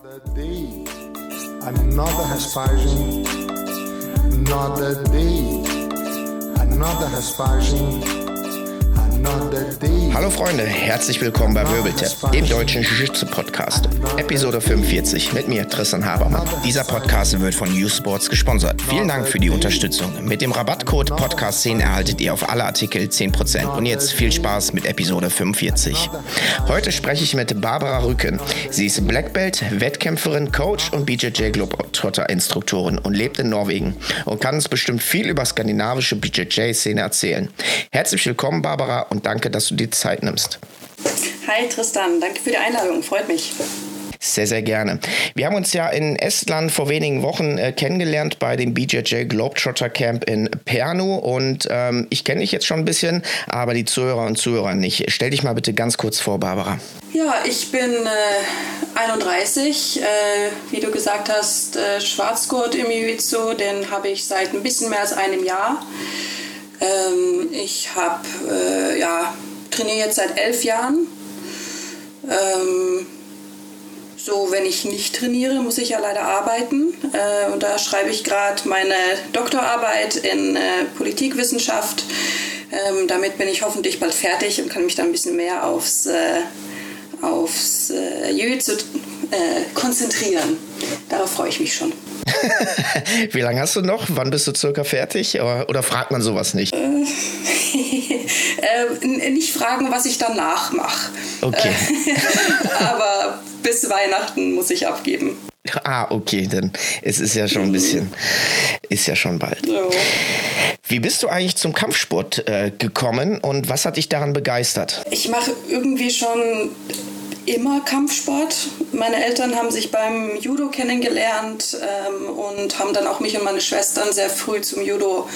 Another day, another aspersion, another day, another day. Hallo Freunde, herzlich willkommen bei Wirbeltap, dem deutschen Jiu-Jitsu-Podcast. Episode 45 mit mir, Tristan Habermann. Dieser Podcast wird von U-Sports gesponsert. Vielen Dank für die Unterstützung. Mit dem Rabattcode Podcast10 erhaltet ihr auf alle Artikel 10%. Und jetzt viel Spaß mit Episode 45. Heute spreche ich mit Barbara Rücken. Sie ist Black Belt, Wettkämpferin, Coach und BJJ Globetrotter-Instruktorin und lebt in Norwegen und kann uns bestimmt viel über skandinavische BJJ-Szene erzählen. Herzlich willkommen, Barbara, und danke, dass du dir Zeit nimmst. Hi Tristan, danke für die Einladung, freut mich. Sehr, sehr gerne. Wir haben uns ja in Estland vor wenigen Wochen äh, kennengelernt bei dem BJJ Globetrotter Camp in Pernu und ähm, ich kenne dich jetzt schon ein bisschen, aber die Zuhörer und Zuhörer nicht. Stell dich mal bitte ganz kurz vor, Barbara. Ja, ich bin äh, 31, äh, wie du gesagt hast, äh, Schwarzgurt im Jiu-Jitsu, den habe ich seit ein bisschen mehr als einem Jahr. Ähm, ich habe, äh, ja, trainiere jetzt seit elf Jahren. Ähm, so, wenn ich nicht trainiere, muss ich ja leider arbeiten. Äh, und da schreibe ich gerade meine Doktorarbeit in äh, Politikwissenschaft. Ähm, damit bin ich hoffentlich bald fertig und kann mich dann ein bisschen mehr aufs, äh, aufs äh, Jiu-Jitsu äh, konzentrieren. Darauf freue ich mich schon. Wie lange hast du noch? Wann bist du circa fertig? Oder, oder fragt man sowas nicht? äh, nicht fragen, was ich danach mache. Okay. Äh, aber bis Weihnachten muss ich abgeben. Ah, okay, dann es ist ja schon ein bisschen, ist ja schon bald. So. Wie bist du eigentlich zum Kampfsport äh, gekommen und was hat dich daran begeistert? Ich mache irgendwie schon immer Kampfsport. Meine Eltern haben sich beim Judo kennengelernt ähm, und haben dann auch mich und meine Schwestern sehr früh zum Judo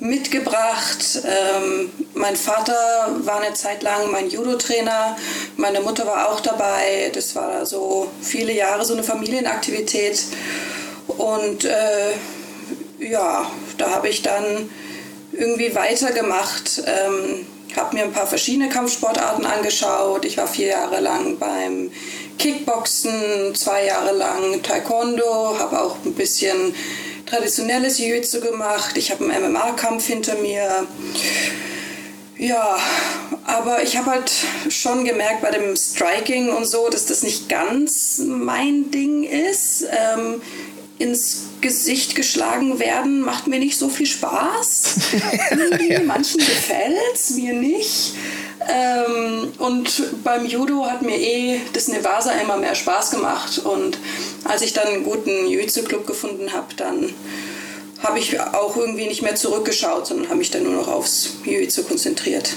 mitgebracht. Ähm, mein Vater war eine Zeit lang mein Judo-Trainer, meine Mutter war auch dabei. Das war so viele Jahre so eine Familienaktivität. Und äh, ja, da habe ich dann irgendwie weitergemacht. Ähm, habe mir ein paar verschiedene Kampfsportarten angeschaut. Ich war vier Jahre lang beim Kickboxen, zwei Jahre lang Taekwondo, habe auch ein bisschen traditionelles Jiu-Jitsu gemacht. Ich habe einen MMA-Kampf hinter mir. Ja, aber ich habe halt schon gemerkt bei dem Striking und so, dass das nicht ganz mein Ding ist. Ähm, ins Gesicht geschlagen werden macht mir nicht so viel Spaß. Irgendwie, Ja. Manchen gefällt es, mir nicht. Ähm, und beim Judo hat mir eh das Nevasa immer mehr Spaß gemacht. Und als ich dann einen guten Jiu-Jitsu-Club gefunden habe, dann habe ich auch irgendwie nicht mehr zurückgeschaut, sondern habe mich dann nur noch aufs Jiu-Jitsu konzentriert.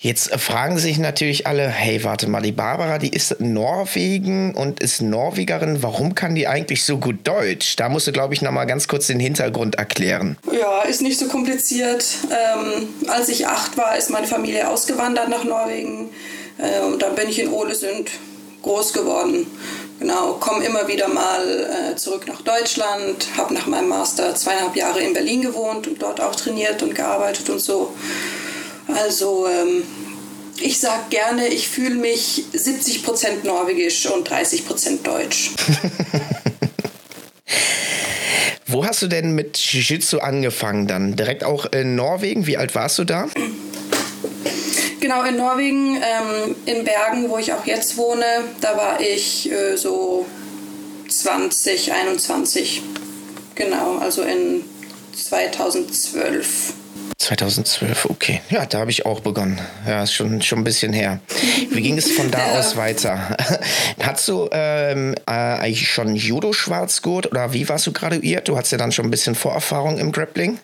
Jetzt äh, fragen sich natürlich alle, hey, warte mal, die Barbara, die ist Norwegen und ist Norwegerin. Warum kann die eigentlich so gut Deutsch? Da musst du, glaube ich, noch mal ganz kurz den Hintergrund erklären. Ja, ist nicht so kompliziert. Ähm, als ich acht war, ist meine Familie ausgewandert nach Norwegen. Äh, und dann bin ich in Ålesund groß geworden. Genau, komme immer wieder mal äh, zurück nach Deutschland, habe nach meinem Master zweieinhalb Jahre in Berlin gewohnt und dort auch trainiert und gearbeitet und so. Also ähm, ich sage gerne, ich fühle mich 70% norwegisch und 30% deutsch. Wo hast du denn mit Jiu-Jitsu angefangen dann? Direkt auch in Norwegen? Wie alt warst du da? Genau, in Norwegen, ähm, in Bergen, wo ich auch jetzt wohne, da war ich äh, so 20, 21. Genau, also in 2012. 2012, okay. Ja, da habe ich auch begonnen. Ja, ist schon, schon ein bisschen her. Wie ging es von da aus weiter? Hast du ähm, äh, eigentlich schon Judo-Schwarzgurt oder wie warst du graduiert? Du hast ja dann schon ein bisschen Vorerfahrung im Grappling.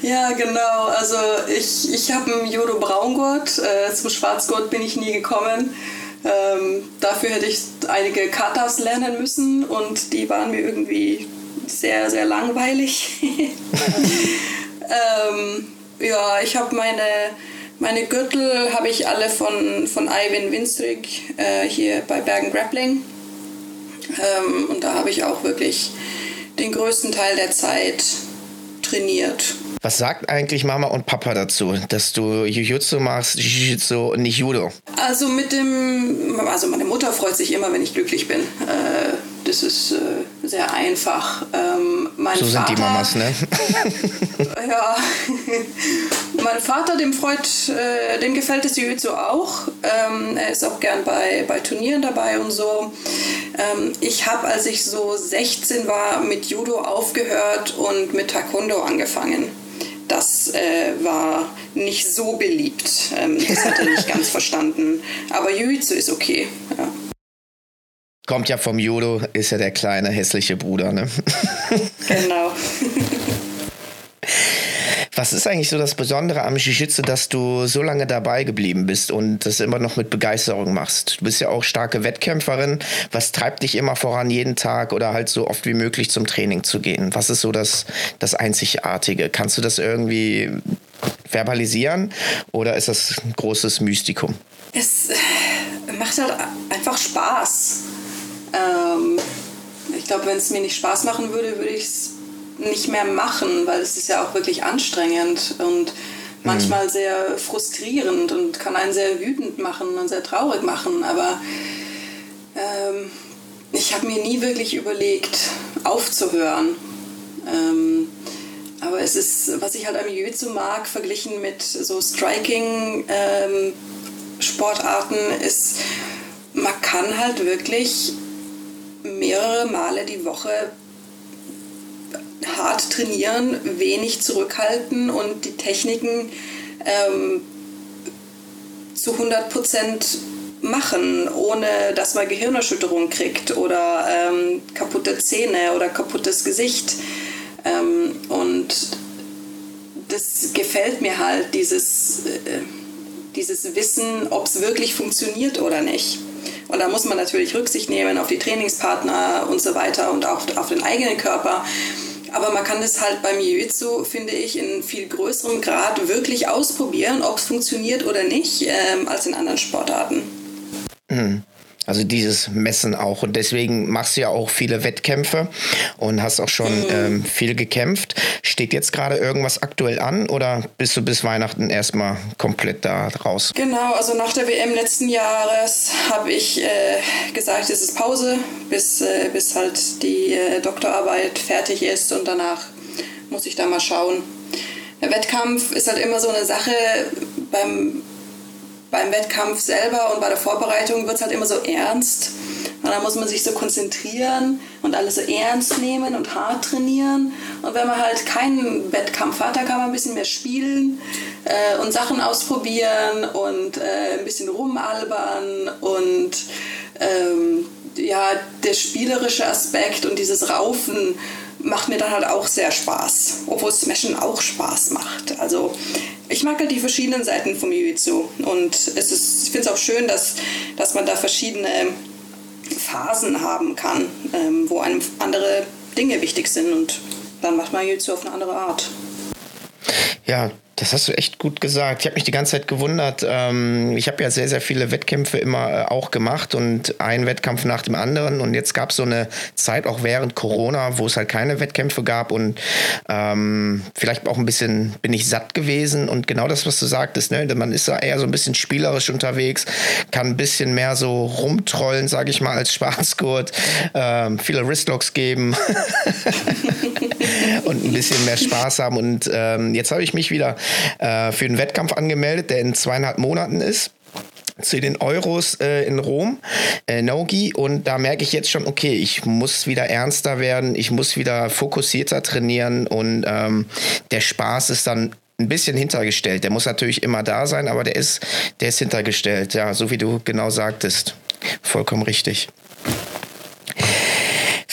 Ja, genau. Also ich, ich habe einen Judo-Braungurt. Äh, zum Schwarzgurt bin ich nie gekommen. Ähm, dafür hätte ich einige Katas lernen müssen und die waren mir irgendwie sehr, sehr langweilig. ähm, ja, ich habe meine, meine Gürtel habe ich alle von, von Ivan Winstrig äh, hier bei Bergen Grappling. Ähm, und da habe ich auch wirklich den größten Teil der Zeit trainiert. Was sagt eigentlich Mama und Papa dazu, dass du Jiu-Jitsu machst, Jiu-Jitsu und nicht Judo? Also mit dem, also meine Mutter freut sich immer, wenn ich glücklich bin. Äh, das das ist äh, sehr einfach. Ähm, so Vater, sind die Mamas, ne? ja. mein Vater, dem freut, äh, dem gefällt das Jiu-Jitsu auch. Ähm, er ist auch gern bei, bei Turnieren dabei und so. Ähm, ich habe, als ich so 16 war, mit Judo aufgehört und mit Taekwondo angefangen. Das äh, war nicht so beliebt. Ähm, das hat er nicht ganz verstanden. Aber Jiu-Jitsu ist okay. Ja. Kommt ja vom Judo, ist ja der kleine hässliche Bruder, ne? Genau. Was ist eigentlich so das Besondere am Jiu-Jitsu, dass du so lange dabei geblieben bist und das immer noch mit Begeisterung machst? Du bist ja auch starke Wettkämpferin. Was treibt dich immer voran, jeden Tag oder halt so oft wie möglich zum Training zu gehen? Was ist so das, das Einzigartige? Kannst du das irgendwie verbalisieren oder ist das ein großes Mystikum? Es macht halt einfach Spaß. Ähm, ich glaube, wenn es mir nicht Spaß machen würde, würde ich es nicht mehr machen, weil es ist ja auch wirklich anstrengend und manchmal mhm. sehr frustrierend und kann einen sehr wütend machen und sehr traurig machen. Aber ähm, ich habe mir nie wirklich überlegt, aufzuhören. Ähm, aber es ist, was ich halt am Jiu-Jitsu mag, verglichen mit so Striking-Sportarten, ähm, ist, man kann halt wirklich mehrere Male die Woche hart trainieren, wenig zurückhalten und die Techniken ähm, zu 100 Prozent machen, ohne dass man Gehirnerschütterung kriegt oder ähm, kaputte Zähne oder kaputtes Gesicht. Ähm, und das gefällt mir halt, dieses, äh, dieses Wissen, ob es wirklich funktioniert oder nicht. Und da muss man natürlich Rücksicht nehmen auf die Trainingspartner und so weiter und auch auf den eigenen Körper. Aber man kann es halt beim Jiu-Jitsu, finde ich, in viel größerem Grad wirklich ausprobieren, ob es funktioniert oder nicht, ähm, als in anderen Sportarten. Mhm. Also dieses Messen auch. Und deswegen machst du ja auch viele Wettkämpfe und hast auch schon mhm. ähm, viel gekämpft. Steht jetzt gerade irgendwas aktuell an oder bist du bis Weihnachten erstmal komplett da raus? Genau, also nach der WM letzten Jahres habe ich äh, gesagt, es ist Pause, bis, äh, bis halt die äh, Doktorarbeit fertig ist und danach muss ich da mal schauen. Der Wettkampf ist halt immer so eine Sache beim beim Wettkampf selber und bei der Vorbereitung wird es halt immer so ernst. Und dann muss man sich so konzentrieren und alles so ernst nehmen und hart trainieren. Und wenn man halt keinen Wettkampf hat, dann kann man ein bisschen mehr spielen äh, und Sachen ausprobieren und äh, ein bisschen rumalbern und ähm, ja, der spielerische Aspekt und dieses Raufen macht mir dann halt auch sehr Spaß, obwohl Smashen auch Spaß macht. Also ich mag halt die verschiedenen Seiten vom Jiu-Jitsu und es ist, ich finde es auch schön, dass, dass man da verschiedene Phasen haben kann, ähm, wo einem andere Dinge wichtig sind und dann macht man Jiu-Jitsu auf eine andere Art. Ja, das hast du echt gut gesagt. Ich habe mich die ganze Zeit gewundert. Ähm, ich habe ja sehr, sehr viele Wettkämpfe immer äh, auch gemacht und einen Wettkampf nach dem anderen. Und jetzt gab es so eine Zeit auch während Corona, wo es halt keine Wettkämpfe gab und ähm, vielleicht auch ein bisschen bin ich satt gewesen. Und genau das, was du sagtest, ne? man ist da eher so ein bisschen spielerisch unterwegs, kann ein bisschen mehr so rumtrollen, sage ich mal, als Schwarzgurt, ähm, viele Wristlocks geben und ein bisschen mehr Spaß haben. Und ähm, jetzt habe ich mich wieder äh, für den Wettkampf angemeldet, der in zweieinhalb Monaten ist zu den Euros äh, in Rom, äh, Nogi. Und da merke ich jetzt schon, okay, ich muss wieder ernster werden, ich muss wieder fokussierter trainieren und ähm, der Spaß ist dann ein bisschen hintergestellt. Der muss natürlich immer da sein, aber der ist, der ist hintergestellt, ja, so wie du genau sagtest. Vollkommen richtig.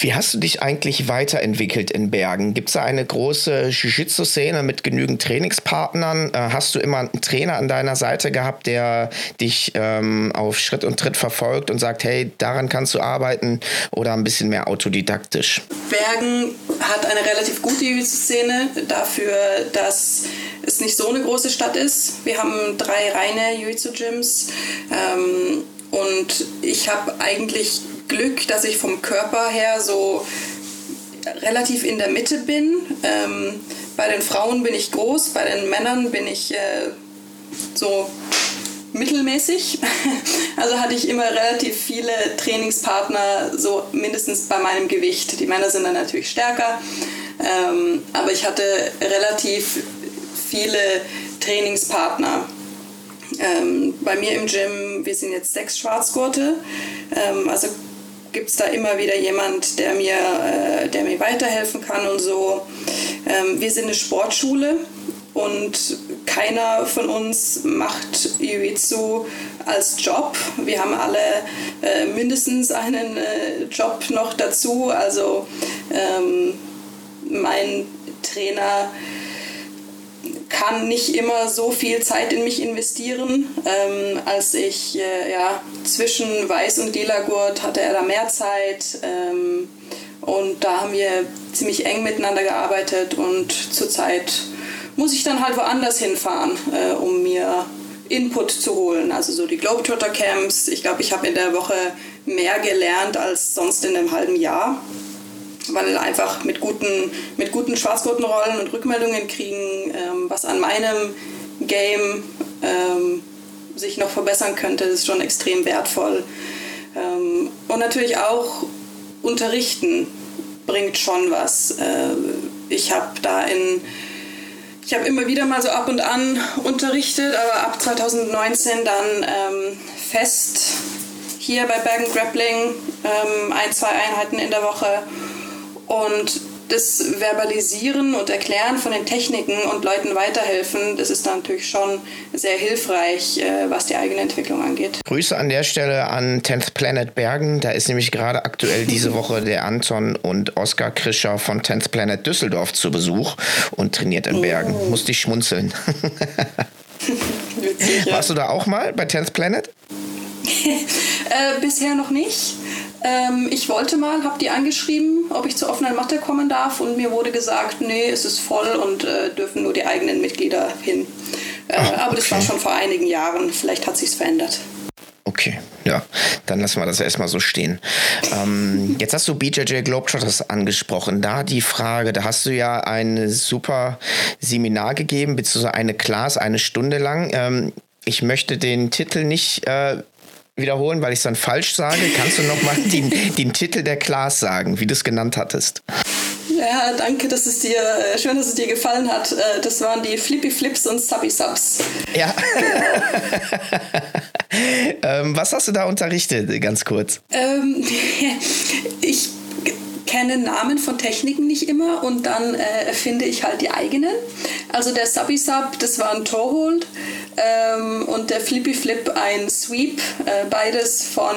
Wie hast du dich eigentlich weiterentwickelt in Bergen? Gibt es da eine große Jiu-Jitsu-Szene mit genügend Trainingspartnern? Äh, hast du immer einen Trainer an deiner Seite gehabt, der dich ähm, auf Schritt und Tritt verfolgt und sagt, hey, daran kannst du arbeiten oder ein bisschen mehr autodidaktisch? Bergen hat eine relativ gute Jiu-Jitsu-Szene dafür, dass es nicht so eine große Stadt ist. Wir haben drei reine Jiu-Jitsu-Gyms ähm, und ich habe eigentlich Glück, dass ich vom Körper her so relativ in der Mitte bin. Ähm, bei den Frauen bin ich groß, bei den Männern bin ich äh, so mittelmäßig. Also hatte ich immer relativ viele Trainingspartner, so mindestens bei meinem Gewicht. Die Männer sind dann natürlich stärker, ähm, aber ich hatte relativ viele Trainingspartner. Ähm, bei mir im Gym, wir sind jetzt sechs Schwarzgurte, ähm, also gibt es da immer wieder jemand, der mir, äh, der mir weiterhelfen kann und so. Ähm, wir sind eine Sportschule und keiner von uns macht Jiu-Jitsu als Job. Wir haben alle äh, mindestens einen äh, Job noch dazu. Also ähm, mein Trainer kann nicht immer so viel Zeit in mich investieren. Ähm, als ich äh, ja, zwischen Weiß und Lila Gurt hatte er da mehr Zeit. Ähm, und da haben wir ziemlich eng miteinander gearbeitet und zurzeit muss ich dann halt woanders hinfahren, äh, um mir Input zu holen. Also so die Globetrotter Camps. Ich glaube, ich habe in der Woche mehr gelernt als sonst in einem halben Jahr weil einfach mit guten, mit guten Schwarzgurtenrollen und Rückmeldungen kriegen, ähm, was an meinem Game ähm, sich noch verbessern könnte, ist schon extrem wertvoll. Ähm, und natürlich auch unterrichten bringt schon was. Äh, ich habe da in ich habe immer wieder mal so ab und an unterrichtet, aber ab 2019 dann ähm, fest hier bei Bergen Grappling ähm, ein, zwei Einheiten in der Woche und das Verbalisieren und Erklären von den Techniken und Leuten weiterhelfen, das ist natürlich schon sehr hilfreich, äh, was die eigene Entwicklung angeht. Grüße an der Stelle an 10th Planet Bergen. Da ist nämlich gerade aktuell diese Woche der Anton und Oskar Krischer von 10th Planet Düsseldorf zu Besuch und trainiert in Bergen. Oh. Musste ich schmunzeln. Witzig, ja. Warst du da auch mal bei 10th Planet? äh, bisher noch nicht. Ähm, ich wollte mal, habe die angeschrieben, ob ich zur offenen Matte kommen darf und mir wurde gesagt, nee, es ist voll und äh, dürfen nur die eigenen Mitglieder hin. Äh, Ach, okay. Aber das war schon vor einigen Jahren, vielleicht hat sich's verändert. Okay, ja, dann lassen wir das erstmal so stehen. Ähm, jetzt hast du BJJ Globetrotters angesprochen. Da die Frage, da hast du ja ein super Seminar gegeben, beziehungsweise eine Class, eine Stunde lang. Ähm, ich möchte den Titel nicht äh, wiederholen, weil ich es dann falsch sage. Kannst du nochmal den, den Titel der Class sagen, wie du es genannt hattest? Ja, danke, dass es dir, äh, schön, dass es dir gefallen hat. Äh, das waren die Flippy Flips und Subby Subs. Ja. ähm, was hast du da unterrichtet, ganz kurz? Ähm, ich kenne Namen von Techniken nicht immer und dann äh, erfinde ich halt die eigenen. Also der Subby Sub, das war ein Toehold ähm, und der Flippy Flip ein Sweep, äh, beides von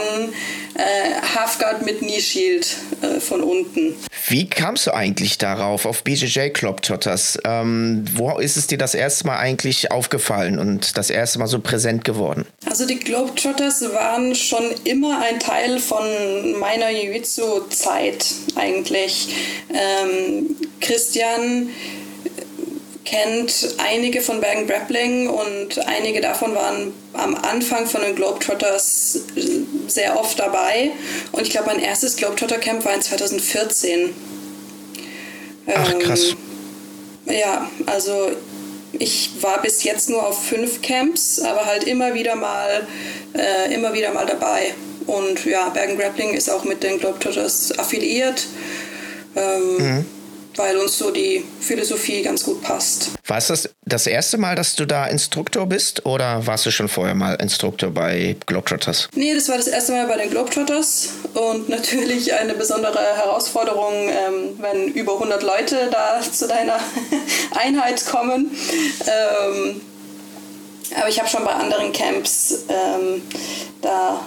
äh, Halfguard mit Knee Shield äh, von unten. Wie kamst du eigentlich darauf, auf BJJ Globetrotters? Ähm, wo ist es dir das erste Mal eigentlich aufgefallen und das erste Mal so präsent geworden? Also die Globetrotters waren schon immer ein Teil von meiner Jiu-Jitsu-Zeit eigentlich. Ähm, Christian kennt einige von Bergen Grappling und einige davon waren am Anfang von den Globetrotters sehr oft dabei. Und ich glaube, mein erstes Globetrotter Camp war in 2014. Ach, krass. Ähm, ja, also ich war bis jetzt nur auf fünf Camps, aber halt immer wieder mal, äh, immer wieder mal dabei. Und ja, Bergen Grappling ist auch mit den Globetrotters affiliiert. Ähm, mhm weil uns so die Philosophie ganz gut passt. War es das, das erste Mal, dass du da Instruktor bist oder warst du schon vorher mal Instruktor bei Globetrotters? Nee, das war das erste Mal bei den Globetrotters und natürlich eine besondere Herausforderung, ähm, wenn über 100 Leute da zu deiner Einheit kommen. Ähm, aber ich habe schon bei anderen Camps ähm, da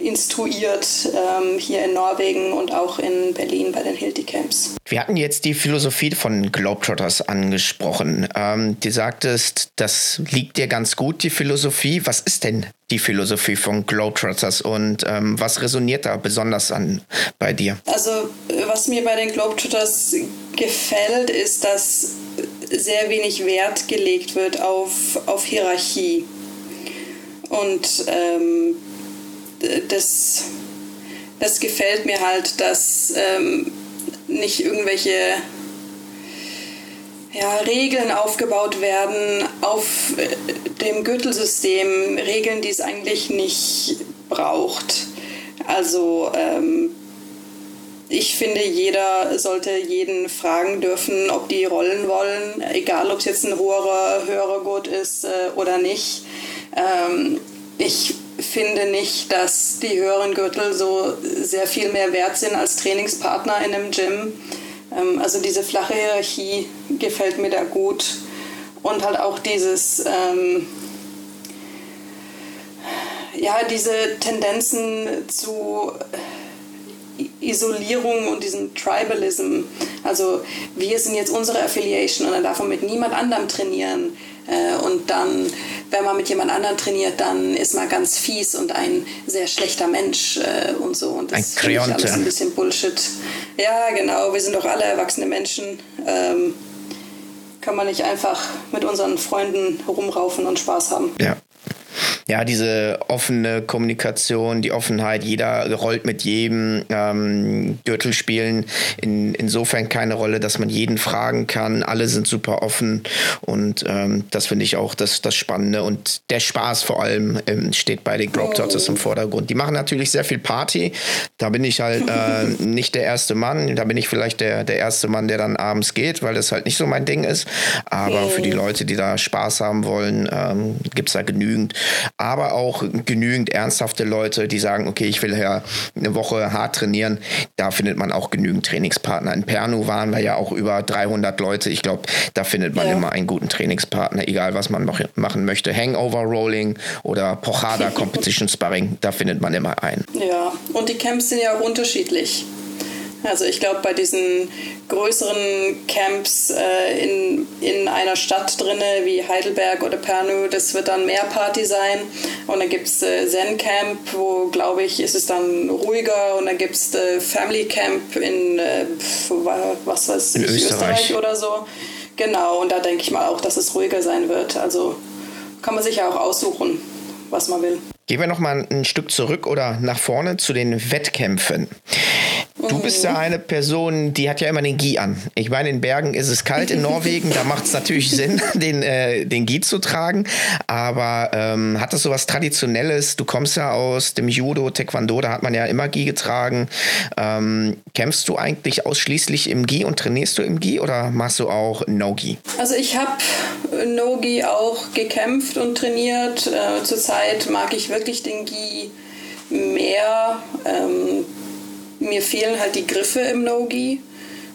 instruiert ähm, hier in Norwegen und auch in Berlin bei den Hilti Camps. Wir hatten jetzt die Philosophie von Globetrotters angesprochen. Ähm, du sagtest, das liegt dir ganz gut, die Philosophie. Was ist denn die Philosophie von Globetrotters und ähm, was resoniert da besonders an bei dir? Also, was mir bei den Globetrotters gefällt, ist, dass sehr wenig Wert gelegt wird auf, auf Hierarchie. Und ähm, das, das gefällt mir halt, dass ähm, nicht irgendwelche ja, Regeln aufgebaut werden auf äh, dem Gürtelsystem, Regeln, die es eigentlich nicht braucht. Also ähm, ich finde, jeder sollte jeden fragen dürfen, ob die rollen wollen, egal ob es jetzt ein hoher, höherer Gurt ist äh, oder nicht. Ähm, ich finde nicht, dass die höheren Gürtel so sehr viel mehr wert sind als Trainingspartner in einem Gym. Ähm, also diese flache Hierarchie gefällt mir da gut. Und halt auch dieses, ähm, ja, diese Tendenzen zu Isolierung und diesem Tribalism. Also wir sind jetzt unsere Affiliation und dann darf man mit niemand anderem trainieren. Äh, und dann, wenn man mit jemand anderem trainiert, dann ist man ganz fies und ein sehr schlechter Mensch äh, und so. Und das ist alles ein bisschen Bullshit. Ja, genau, wir sind doch alle erwachsene Menschen. Ähm, kann man nicht einfach mit unseren Freunden rumraufen und Spaß haben. Ja ja, diese offene Kommunikation, die Offenheit, jeder rollt mit jedem. Ähm, Gürtel spielen in, insofern keine Rolle, dass man jeden fragen kann. Alle sind super offen und ähm, das finde ich auch das, das Spannende. Und der Spaß vor allem ähm, steht bei den oh. im Vordergrund. Die machen natürlich sehr viel Party. Da bin ich halt äh, nicht der erste Mann. Da bin ich vielleicht der, der erste Mann, der dann abends geht, weil das halt nicht so mein Ding ist. Aber für die Leute, die da Spaß haben wollen, ähm, gibt es da genügend aber auch genügend ernsthafte Leute, die sagen, okay, ich will ja eine Woche hart trainieren. Da findet man auch genügend Trainingspartner. In Pernu waren wir ja auch über 300 Leute. Ich glaube, da findet man ja. immer einen guten Trainingspartner, egal was man machen möchte. Hangover Rolling oder Pochada Competition Sparring, da findet man immer einen. Ja, und die Camps sind ja auch unterschiedlich. Also ich glaube, bei diesen größeren Camps äh, in, in einer Stadt drinne wie Heidelberg oder Pernu, das wird dann mehr Party sein. Und dann gibt es äh, Zen Camp, wo, glaube ich, ist es dann ruhiger. Und dann gibt es äh, Family Camp in, was weiß ich, Österreich. Österreich oder so. Genau, und da denke ich mal auch, dass es ruhiger sein wird. Also kann man sich ja auch aussuchen, was man will. Gehen wir noch mal ein Stück zurück oder nach vorne zu den Wettkämpfen. Du bist ja eine Person, die hat ja immer den Gi an. Ich meine, in Bergen ist es kalt in Norwegen, da macht es natürlich Sinn, den, äh, den Gi zu tragen. Aber ähm, hat das so was Traditionelles? Du kommst ja aus dem Judo, Taekwondo, da hat man ja immer Gi getragen. Ähm, kämpfst du eigentlich ausschließlich im Gi und trainierst du im Gi oder machst du auch No-Gi? Also ich habe No-Gi auch gekämpft und trainiert. Äh, zurzeit mag ich wirklich den Gi mehr. Ähm, mir fehlen halt die Griffe im No-Gi.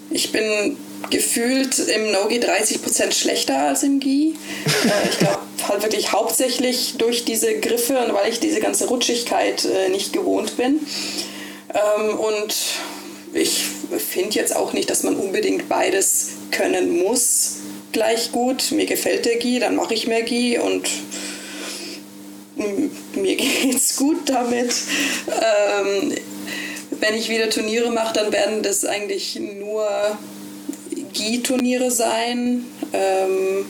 Ich bin gefühlt im No-Gi 30% schlechter als im Gi. Äh, ich glaube halt wirklich hauptsächlich durch diese Griffe und weil ich diese ganze Rutschigkeit äh, nicht gewohnt bin. Ähm, und ich finde jetzt auch nicht, dass man unbedingt beides können muss gleich gut. Mir gefällt der Gi, dann mache ich mehr Gi und mir geht's gut damit. Ähm, wenn ich wieder Turniere mache, dann werden das eigentlich nur Gi-Turniere sein. Ähm,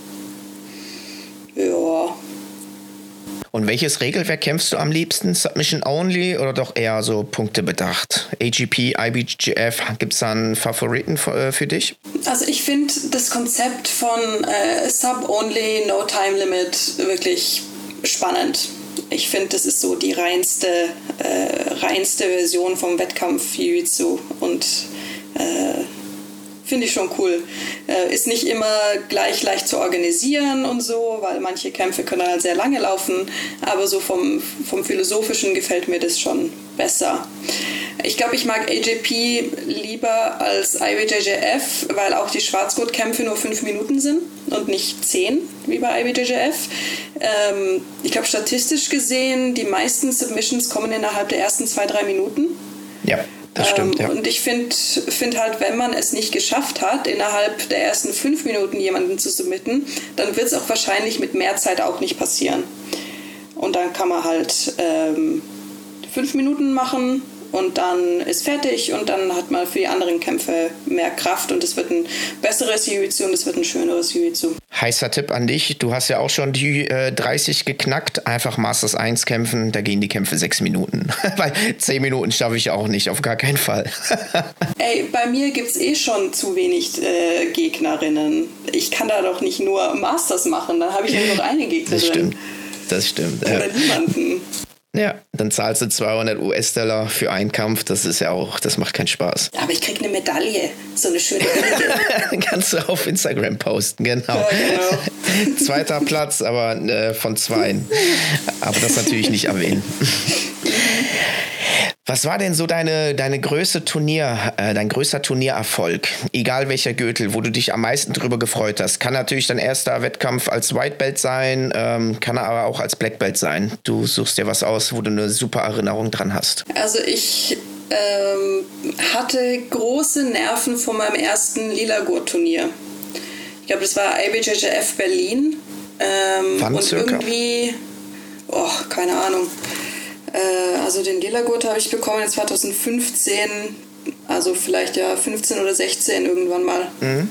ja. Und welches Regelwerk kämpfst du am liebsten? Submission Only oder doch eher so Punkte bedacht? AGP, IBGF, gibt es da einen Favoriten für, äh, für dich? Also ich finde das Konzept von äh, Sub Only, No Time Limit wirklich spannend ich finde, das ist so die reinste, äh, reinste Version vom Wettkampf Jiu-Jitsu. Und äh, finde ich schon cool. Äh, ist nicht immer gleich leicht zu organisieren und so, weil manche Kämpfe können halt sehr lange laufen, aber so vom, vom Philosophischen gefällt mir das schon besser. Ich glaube, ich mag AJP lieber als IBJJF, weil auch die Schwarzgurtkämpfe nur fünf Minuten sind und nicht zehn, wie bei IBJJF. Ähm, ich glaube, statistisch gesehen, die meisten Submissions kommen innerhalb der ersten zwei, drei Minuten. Ja. Das stimmt, ähm, ja. Und ich finde find halt, wenn man es nicht geschafft hat, innerhalb der ersten fünf Minuten jemanden zu submitten, dann wird es auch wahrscheinlich mit mehr Zeit auch nicht passieren. Und dann kann man halt ähm, fünf Minuten machen und dann ist fertig und dann hat man für die anderen Kämpfe mehr Kraft und es wird ein besseres Jiu-Jitsu und es wird ein schöneres Jiu-Jitsu. Heißer Tipp an dich, du hast ja auch schon die äh, 30 geknackt, einfach Masters 1 kämpfen, da gehen die Kämpfe sechs Minuten. Weil zehn Minuten schaffe ich auch nicht, auf gar keinen Fall. Ey, bei mir gibt es eh schon zu wenig äh, Gegnerinnen. Ich kann da doch nicht nur Masters machen, dann habe ich nur noch eine Gegnerin. Das stimmt. Das stimmt. Oder niemanden. Ja, dann zahlst du 200 US-Dollar für einen Kampf. Das ist ja auch, das macht keinen Spaß. Aber ich krieg eine Medaille, so eine schöne billige. Kannst du auf Instagram posten, genau. Ja, genau. Zweiter Platz, aber äh, von zweien. Aber das natürlich nicht erwähnen. Was war denn so deine, deine größte Turnier, äh, dein größter Turniererfolg? Egal welcher Gürtel, wo du dich am meisten drüber gefreut hast. Kann natürlich dein erster Wettkampf als White Belt sein, ähm, kann aber auch als Black Belt sein. Du suchst dir was aus, wo du eine super Erinnerung dran hast. Also ich ähm, hatte große Nerven vor meinem ersten Lila-Gurt-Turnier. Ich glaube, das war IBJJF Berlin. Ähm, Wann und circa? irgendwie, oh, keine Ahnung. Äh, also den Lila-Gurt habe ich bekommen 2015, also vielleicht ja 15 oder 16 irgendwann mal. Mhm.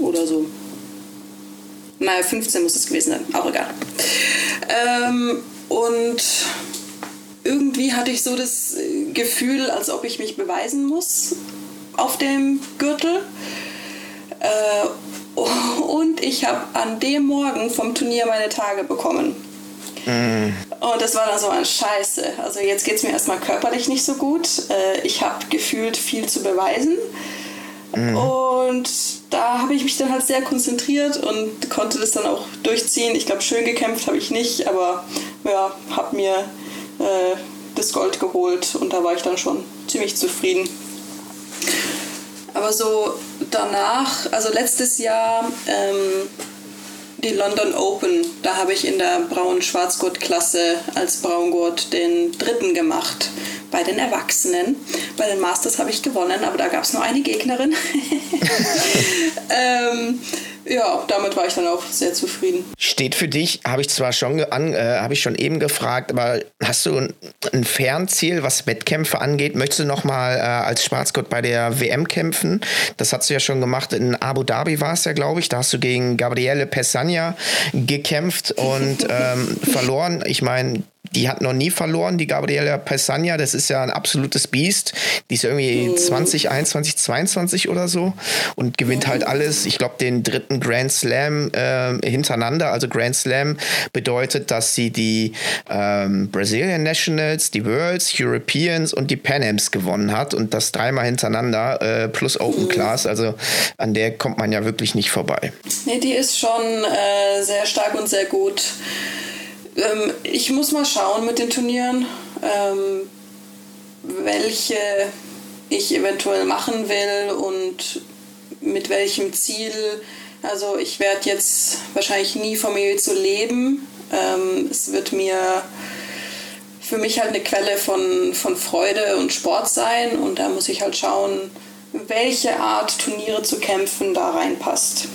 Oder so. Naja, 15 muss es gewesen sein, auch egal. Ähm, und irgendwie hatte ich so das Gefühl, als ob ich mich beweisen muss auf dem Gürtel. Äh, und ich habe an dem Morgen vom Turnier meine Tage bekommen. Mm. Und das war dann so ein Scheiße. Also jetzt geht es mir erstmal körperlich nicht so gut. Äh, ich habe gefühlt viel zu beweisen. Mm. Und da habe ich mich dann halt sehr konzentriert und konnte das dann auch durchziehen. Ich glaube, schön gekämpft habe ich nicht, aber ja, habe mir äh, das Gold geholt und da war ich dann schon ziemlich zufrieden. Aber so danach, also letztes Jahr, ähm, die London Open. Da habe ich in der Braun-Schwarzgurt-Klasse als Braungurt den dritten gemacht bei den Erwachsenen. Bei den Masters habe ich gewonnen, aber da gab es nur eine Gegnerin. ähm, ja, damit war ich dann auch sehr zufrieden. Steht für dich, habe ich zwar schon an, äh, habe ich schon eben gefragt, aber hast du ein, ein Fernziel, was Wettkämpfe angeht? Möchtest du noch mal äh, als Schwarzgott bei der WM kämpfen? Das hast du ja schon gemacht. In Abu Dhabi war es ja, glaube ich. Da hast du gegen Gabriele Pesania gekämpft und ähm, verloren. Ich meine, die hat noch nie verloren, die Gabriela Pesania. Das ist ja ein absolutes Biest. Die ist irgendwie mhm. 20, 21, 22 oder so und gewinnt halt alles. Ich glaube, den dritten Grand Slam äh, hintereinander. Also Grand Slam bedeutet, dass sie die ähm, Brazilian Nationals, die Worlds, Europeans und die Pan Ams gewonnen hat und das dreimal hintereinander äh, plus Open mhm. Class. Also an der kommt man ja wirklich nicht vorbei. Nee, die ist schon äh, sehr stark und sehr gut. Ähm, ich muss mal schauen mit den Turnieren, ähm, welche ich eventuell machen will und mit welchem Ziel. Also ich werde jetzt wahrscheinlich nie vom Mehl zu leben. Ähm, es wird mir für mich halt eine Quelle von, von Freude und Sport sein und da muss ich halt schauen, welche Art Turniere zu kämpfen da reinpasst.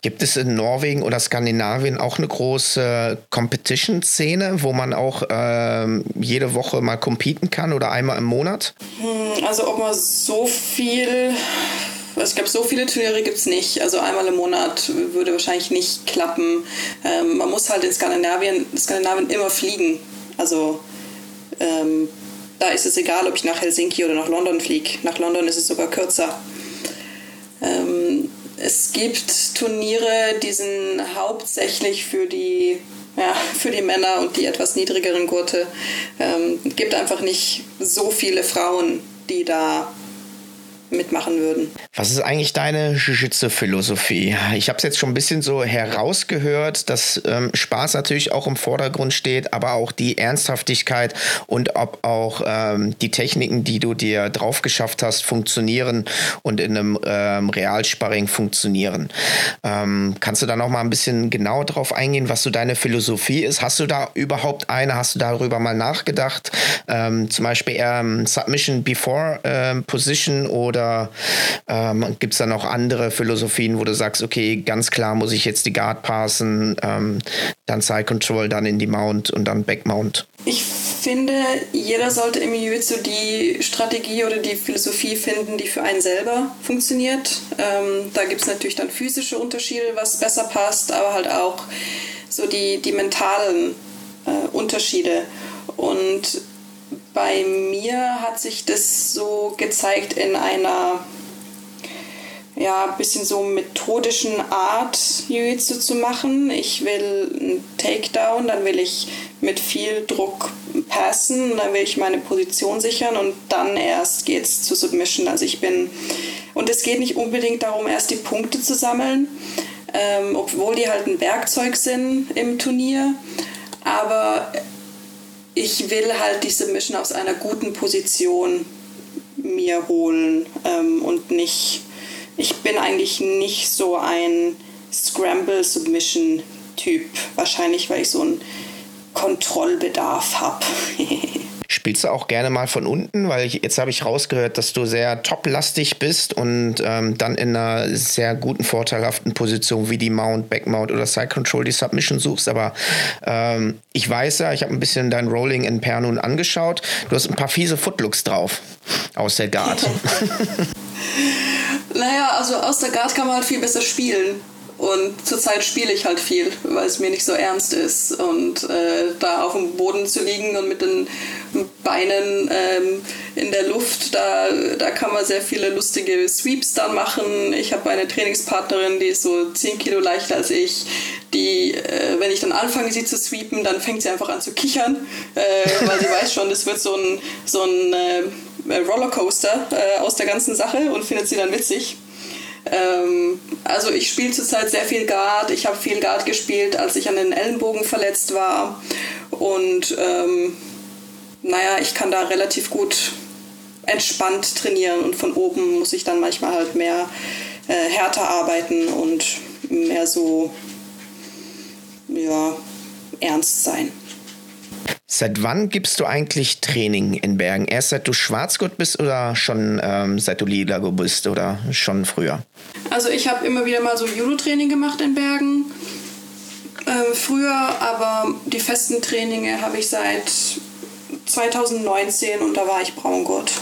Gibt es in Norwegen oder Skandinavien auch eine große Competition-Szene, wo man auch ähm, jede Woche mal competen kann oder einmal im Monat? Hm, also ob man so viel ich glaube, so viele Turniere gibt es nicht. Also einmal im Monat würde wahrscheinlich nicht klappen. Ähm, man muss halt in Skandinavien, Skandinavien immer fliegen. Also ähm, da ist es egal, ob ich nach Helsinki oder nach London fliege. Nach London ist es sogar kürzer. Ähm, es gibt Turniere, die sind hauptsächlich für die, ja, für die Männer und die etwas niedrigeren Gurte. Ähm, es gibt einfach nicht so viele Frauen, die da mitmachen würden. Was ist eigentlich deine Jiu-Jitsu-Philosophie? Ich habe es jetzt schon ein bisschen so herausgehört, dass ähm, Spaß natürlich auch im Vordergrund steht, aber auch die Ernsthaftigkeit und ob auch ähm, die Techniken, die du dir drauf geschafft hast, funktionieren und in einem ähm, Realsparring funktionieren. Ähm, kannst du da noch mal ein bisschen genau drauf eingehen, was so deine Philosophie ist? Hast du da überhaupt eine? Hast du darüber mal nachgedacht? Ähm, zum Beispiel eher Submission Before ähm, Position oder oder ähm, gibt es da noch andere Philosophien, wo du sagst, okay, ganz klar muss ich jetzt die Guard passen, ähm, dann Side Control, dann in die Mount und dann Back Mount? Ich finde, jeder sollte im Jiu-Jitsu die Strategie oder die Philosophie finden, die für einen selber funktioniert. Ähm, da gibt es natürlich dann physische Unterschiede, was besser passt, aber halt auch so die, die mentalen äh, Unterschiede. Und bei mir hat sich das so gezeigt in einer ja, bisschen so methodischen Art Jiu-Jitsu zu machen. Ich will einen Takedown, dann will ich mit viel Druck passen, dann will ich meine Position sichern und dann erst geht es zu Submission. Also ich bin, und es geht nicht unbedingt darum, erst die Punkte zu sammeln, ähm, obwohl die halt ein Werkzeug sind im Turnier, aber ich will halt die Submission aus einer guten Position mir holen ähm, und nicht ich bin eigentlich nicht so ein Scramble-Submission-Typ. Wahrscheinlich, weil ich so einen Kontrollbedarf habe. Spielst du auch gerne mal von unten? Weil ich, jetzt habe ich rausgehört, dass du sehr top-lastig bist und ähm, dann in einer sehr guten, vorteilhaften Position wie die Mount, Backmount oder Side Control die Submission suchst. Aber ähm, ich weiß ja, ich habe ein bisschen dein Rolling in Per nun angeschaut. Du hast ein paar fiese Footlooks drauf aus der Guard. Naja, also aus der Guard kann man halt viel besser spielen. Und zurzeit spiele ich halt viel, weil es mir nicht so ernst ist. Und äh, da auf dem Boden zu liegen und mit den Beinen ähm, in der Luft, da, da kann man sehr viele lustige Sweeps dann machen. Ich habe eine Trainingspartnerin, die ist so 10 Kilo leichter als ich. Die, äh, wenn ich dann anfange, sie zu sweepen, dann fängt sie einfach an zu kichern, äh, weil sie weiß schon, das wird so ein, so ein äh, Rollercoaster äh, aus der ganzen Sache und findet sie dann witzig. Ähm, also ich spiele zurzeit sehr viel Guard. Ich habe viel Guard gespielt, als ich an den Ellenbogen verletzt war. Und ähm, naja, ich kann da relativ gut entspannt trainieren und von oben muss ich dann manchmal halt mehr äh, härter arbeiten und mehr so ja, ernst sein. Seit wann gibst du eigentlich Training in Bergen? Erst seit du Schwarzgurt bist oder schon ähm, seit du Lilago bist oder schon früher? Also ich habe immer wieder mal so Judo-Training gemacht in Bergen. Äh, früher, aber die festen Traininge habe ich seit 2019 und da war ich Braungurt.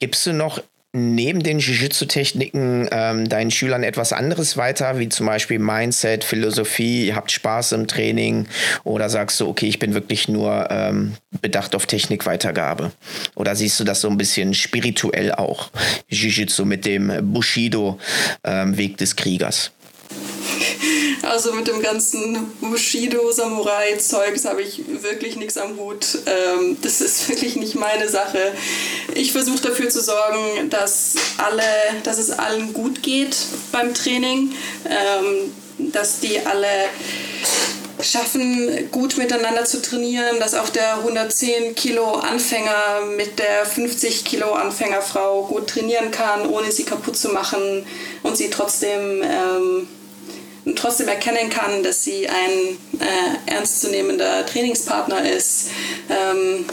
Gibst du noch neben den Jiu-Jitsu-Techniken ähm, deinen Schülern etwas anderes weiter, wie zum Beispiel Mindset, Philosophie, ihr habt Spaß im Training oder sagst du, okay, ich bin wirklich nur ähm, bedacht auf Technikweitergabe? Oder siehst du das so ein bisschen spirituell auch, Jiu-Jitsu mit dem Bushido-Weg ähm, des Kriegers? Also mit dem ganzen Bushido-Samurai-Zeugs habe ich wirklich nichts am Hut. Ähm, das ist wirklich nicht meine Sache. Ich versuche dafür zu sorgen, dass, alle, dass es allen gut geht beim Training, ähm, dass die alle schaffen, gut miteinander zu trainieren, dass auch der 110 Kilo Anfänger mit der 50 Kilo Anfängerfrau gut trainieren kann, ohne sie kaputt zu machen und sie trotzdem ähm, trotzdem erkennen kann, dass sie ein äh, ernstzunehmender Trainingspartner ist. Ähm,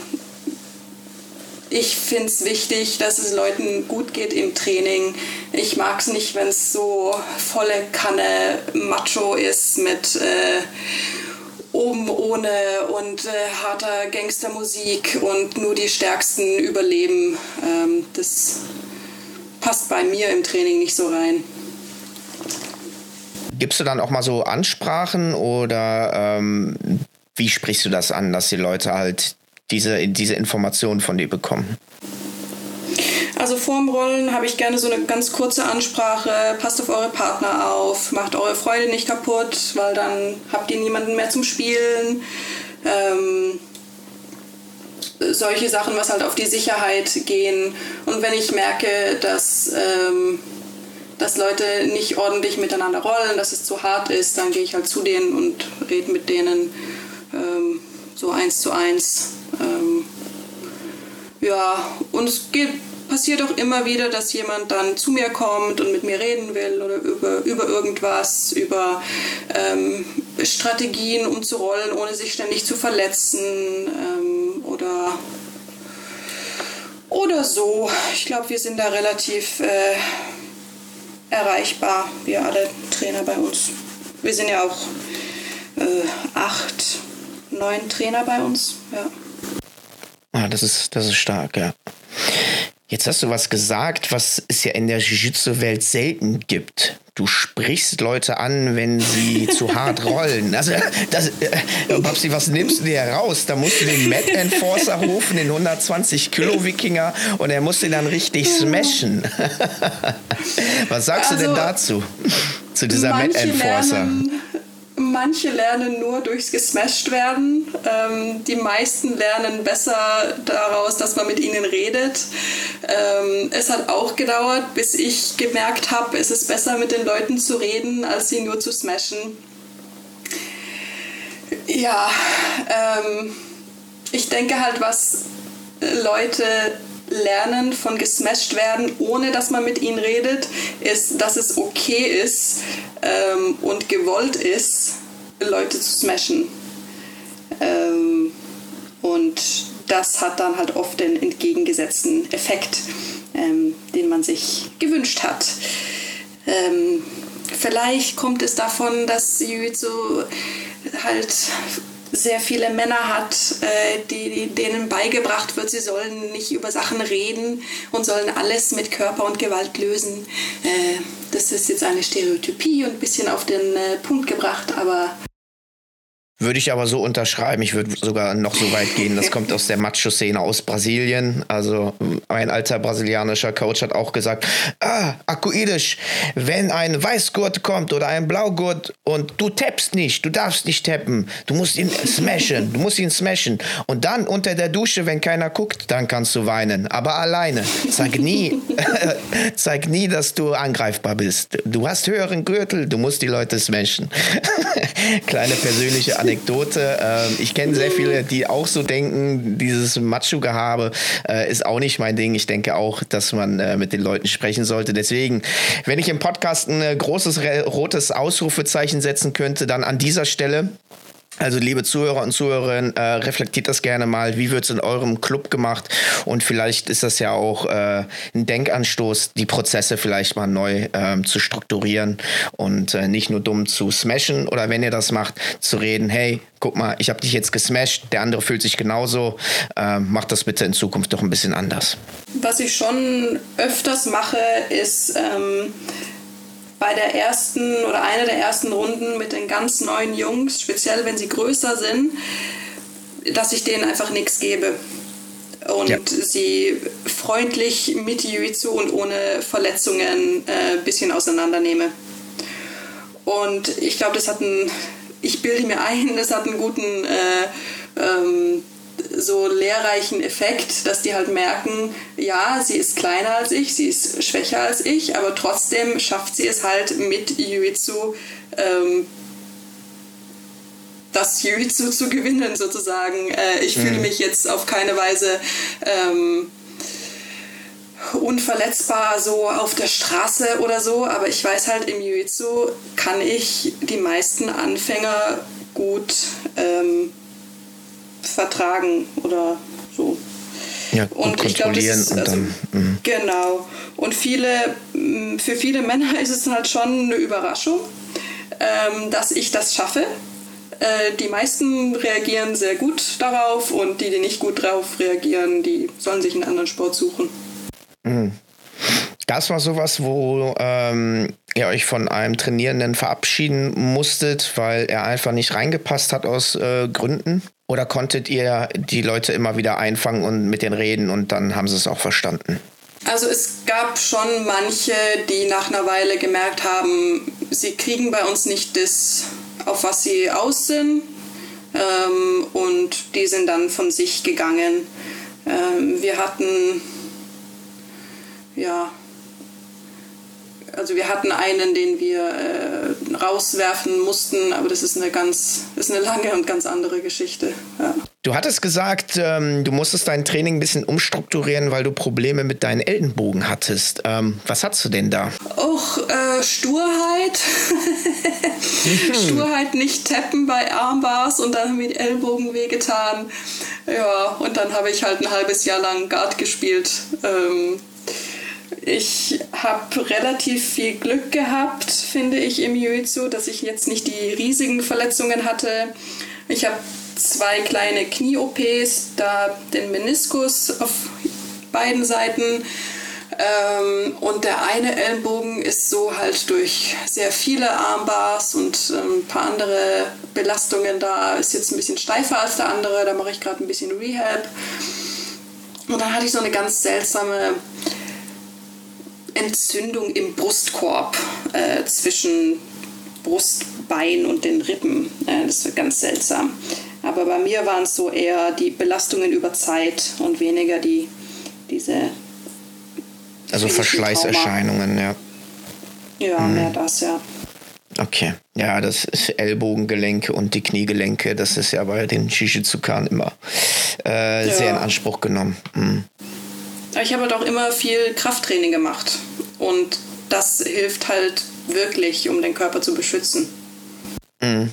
ich finde es wichtig, dass es Leuten gut geht im Training. Ich mag es nicht, wenn es so volle Kanne Macho ist mit äh, oben ohne und äh, harter Gangstermusik und nur die Stärksten überleben. Ähm, das passt bei mir im Training nicht so rein. Gibst du dann auch mal so Ansprachen oder ähm, wie sprichst du das an, dass die Leute halt diese, diese Informationen von dir bekommen? Also vorm Rollen habe ich gerne so eine ganz kurze Ansprache. Passt auf eure Partner auf, macht eure Freude nicht kaputt, weil dann habt ihr niemanden mehr zum Spielen. Ähm, solche Sachen, was halt auf die Sicherheit gehen. Und wenn ich merke, dass ähm, dass Leute nicht ordentlich miteinander rollen, dass es zu hart ist, dann gehe ich halt zu denen und rede mit denen ähm, so eins zu eins. Ähm, ja, und es geht, passiert auch immer wieder, dass jemand dann zu mir kommt und mit mir reden will oder über, über irgendwas, über ähm, Strategien, um zu rollen, ohne sich ständig zu verletzen ähm, oder Oder so. Ich glaube, wir sind da relativ äh, erreichbar, wir alle Trainer bei uns. Wir sind ja auch äh, acht, neun Trainer bei uns. Ja. Ah, das ist, das ist stark, ja. Jetzt hast du was gesagt, was es ja in der Jiu-Jitsu-Welt selten gibt. Du sprichst Leute an, wenn sie zu hart rollen. Also, das, äh, Babsi, was nimmst du dir raus? Da musst du den Mad Enforcer rufen, den 120 Kilo Wikinger, und er muss den dann richtig smashen. was sagst also, du denn also, dazu? Zu dieser Mad Enforcer? Lernen Manche lernen nur durchs Gesmashed werden. Ähm, die meisten lernen besser daraus, dass man mit ihnen redet. Ähm, es hat auch gedauert, bis ich gemerkt habe, es ist besser mit den Leuten zu reden, als sie nur zu smashen. Ja, ähm, ich denke halt, was Leute lernen von gesmashed werden, ohne dass man mit ihnen redet, ist, dass es okay ist ähm, und gewollt ist, Leute zu smashen. Ähm, und das hat dann halt oft den entgegengesetzten Effekt, ähm, den man sich gewünscht hat. Ähm, vielleicht kommt es davon, dass Jiu-Jitsu halt sehr viele Männer hat, äh, die, denen beigebracht wird, sie sollen nicht über Sachen reden und sollen alles mit Körper und Gewalt lösen. Äh, das ist jetzt eine Stereotypie und ein bisschen auf den äh, Punkt gebracht, aber würde ich aber so unterschreiben. Ich würde sogar noch so weit gehen. Das kommt aus der Macho-Szene aus Brasilien. Also ein alter brasilianischer Coach hat auch gesagt, ah, Akuidisch, wenn ein Weißgurt kommt oder ein Blaugurt und du tappst nicht, du darfst nicht tappen, du musst ihn smashen, du musst ihn smashen. Und dann unter der Dusche, wenn keiner guckt, dann kannst du weinen. Aber alleine. Zeig nie, zeig nie, dass du angreifbar bist. Du hast höheren Gürtel, du musst die Leute smashen. Kleine persönliche Anekdote. Anekdote. Ähm, ich kenne sehr viele, die auch so denken, dieses Macho-Gehabe äh, ist auch nicht mein Ding. Ich denke auch, dass man äh, mit den Leuten sprechen sollte. Deswegen, wenn ich im Podcast ein großes rotes Ausrufezeichen setzen könnte, dann an dieser Stelle. Also liebe Zuhörer und Zuhörerinnen, äh, reflektiert das gerne mal. Wie wird es in eurem Club gemacht? Und vielleicht ist das ja auch äh, ein Denkanstoß, die Prozesse vielleicht mal neu ähm, zu strukturieren und äh, nicht nur dumm zu smashen oder wenn ihr das macht, zu reden, hey, guck mal, ich habe dich jetzt gesmashed, der andere fühlt sich genauso. Ähm, macht das bitte in Zukunft doch ein bisschen anders. Was ich schon öfters mache, ist... Ähm bei der ersten oder einer der ersten Runden mit den ganz neuen Jungs, speziell wenn sie größer sind, dass ich denen einfach nichts gebe und ja. sie freundlich mit Jiu-Jitsu und ohne Verletzungen ein äh, bisschen auseinandernehme. Und ich glaube, das hat einen, ich bilde mir ein, das hat einen guten äh, ähm, so lehrreichen Effekt, dass die halt merken, ja, sie ist kleiner als ich, sie ist schwächer als ich, aber trotzdem schafft sie es halt mit Jiu-Jitsu ähm, das Jiu-Jitsu zu gewinnen sozusagen. Äh, ich mhm. fühle mich jetzt auf keine Weise ähm, unverletzbar so auf der Straße oder so, aber ich weiß halt, im Jiu-Jitsu kann ich die meisten Anfänger gut ähm, vertragen oder so. Ja, und ich glaube, das ist, also, dann, mhm. genau. Und viele, mm, für viele Männer ist es halt schon eine Überraschung, ähm, dass ich das schaffe. Äh, die meisten reagieren sehr gut darauf und die, die nicht gut darauf reagieren, die sollen sich einen anderen Sport suchen. Mhm. Das war sowas, wo ähm, ihr euch von einem Trainierenden verabschieden musstet, weil er einfach nicht reingepasst hat aus äh, Gründen? Oder konntet ihr die Leute immer wieder einfangen und mit denen reden und dann haben sie es auch verstanden? Also es gab schon manche, die nach einer Weile gemerkt haben, sie kriegen bei uns nicht das, auf was sie aus sind. Ähm, und die sind dann von sich gegangen. Ähm, wir hatten ja also wir hatten einen, den wir äh, rauswerfen mussten, aber das ist eine ganz, ist eine lange und ganz andere Geschichte. Ja. Du hattest gesagt, ähm, du musstest dein Training ein bisschen umstrukturieren, weil du Probleme mit deinen Ellenbogen hattest. Ähm, was hattest du denn da? Och, äh, Sturheit. Mhm. Sturheit nicht tappen bei Armbars und dann haben mir die Ellbogen wehgetan. Ja, und dann habe ich halt ein halbes Jahr lang Guard gespielt. Ähm, ich habe relativ viel Glück gehabt, finde ich, im Jiu-Jitsu, dass ich jetzt nicht die riesigen Verletzungen hatte. Ich habe zwei kleine Knie-OPs, da den Meniskus auf beiden Seiten. Ähm, und der eine Ellenbogen ist so halt durch sehr viele Armbars und ähm, ein paar andere Belastungen da, ist jetzt ein bisschen steifer als der andere. Da mache ich gerade ein bisschen Rehab. Und dann hatte ich so eine ganz seltsame Entzündung im Brustkorb äh, zwischen Brustbein und den Rippen. Äh, das war ganz seltsam. Aber bei mir waren es so eher die Belastungen über Zeit und weniger die, diese. Also Verschleißerscheinungen, ja. Ja, mhm. mehr das, ja. Okay, ja, das ist Ellbogengelenke und die Kniegelenke, das ist ja bei den Shishizukan immer äh, ja. sehr in Anspruch genommen. Mhm. Ich habe halt auch immer viel Krafttraining gemacht und das hilft halt wirklich, um den Körper zu beschützen. Mhm.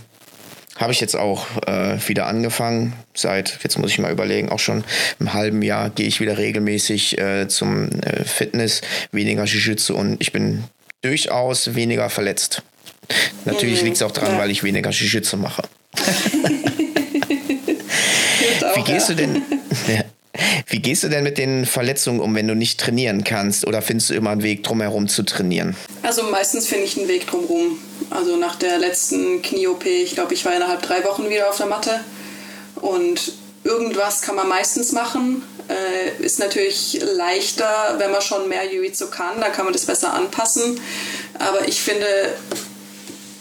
Habe ich jetzt auch äh, wieder angefangen. Seit, jetzt muss ich mal überlegen, auch schon im halben Jahr gehe ich wieder regelmäßig äh, zum äh, Fitness, weniger Jiu-Jitsu und ich bin durchaus weniger verletzt. Natürlich mhm. liegt es auch daran, ja. weil ich weniger Jiu-Jitsu mache. Wie gehst du denn? Wie gehst du denn mit den Verletzungen um, wenn du nicht trainieren kannst? Oder findest du immer einen Weg drumherum zu trainieren? Also meistens finde ich einen Weg drumherum. Also nach der letzten Knie-OP, ich glaube, ich war innerhalb drei Wochen wieder auf der Matte. Und irgendwas kann man meistens machen. Äh, ist natürlich leichter, wenn man schon mehr Jiu-Jitsu kann, da kann man das besser anpassen. Aber ich finde,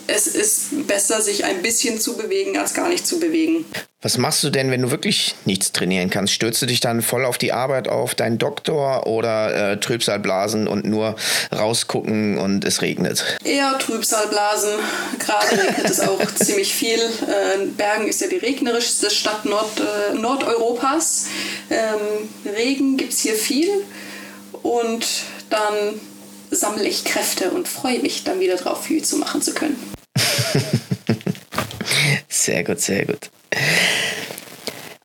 es ist besser, sich ein bisschen zu bewegen, als gar nicht zu bewegen. Was machst du denn, wenn du wirklich nichts trainieren kannst? Stürzt du dich dann voll auf die Arbeit, auf deinen Doktor oder äh, Trübsalblasen und nur rausgucken und es regnet? Eher Trübsalblasen. Gerade regnet es auch ziemlich viel. Äh, Bergen ist ja die regnerischste Stadt Nord, äh, Nordeuropas. Ähm, Regen gibt es hier viel und dann sammle ich Kräfte und freue mich dann wieder drauf, viel zu machen zu können. sehr gut, sehr gut.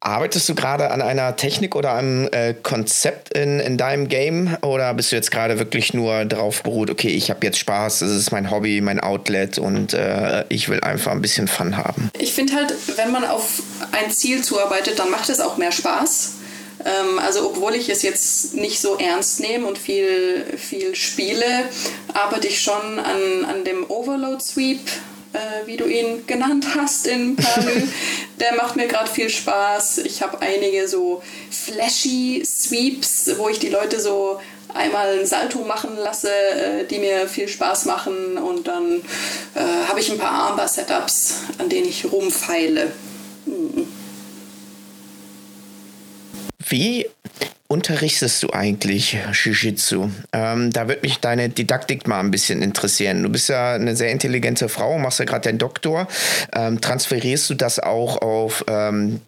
Arbeitest du gerade an einer Technik oder einem äh, Konzept in, in deinem Game oder bist du jetzt gerade wirklich nur darauf beruht, okay, ich habe jetzt Spaß, das ist mein Hobby, mein Outlet und äh, ich will einfach ein bisschen Fun haben? Ich finde halt, wenn man auf ein Ziel zuarbeitet, dann macht es auch mehr Spaß. Ähm, also obwohl ich es jetzt nicht so ernst nehme und viel, viel spiele, arbeite ich schon an, an dem Overload Sweep äh, wie du ihn genannt hast in Perlü. Der macht mir gerade viel Spaß. Ich habe einige so flashy Sweeps, wo ich die Leute so einmal ein Salto machen lasse, äh, die mir viel Spaß machen. Und dann äh, habe ich ein paar Armbar-Setups, an denen ich rumfeile. Mhm. Wie unterrichtest du eigentlich Jiu-Jitsu? Ähm, da würde mich deine Didaktik mal ein bisschen interessieren. Du bist ja eine sehr intelligente Frau, machst ja gerade deinen Doktor. Ähm, transferierst du das auch auf ähm,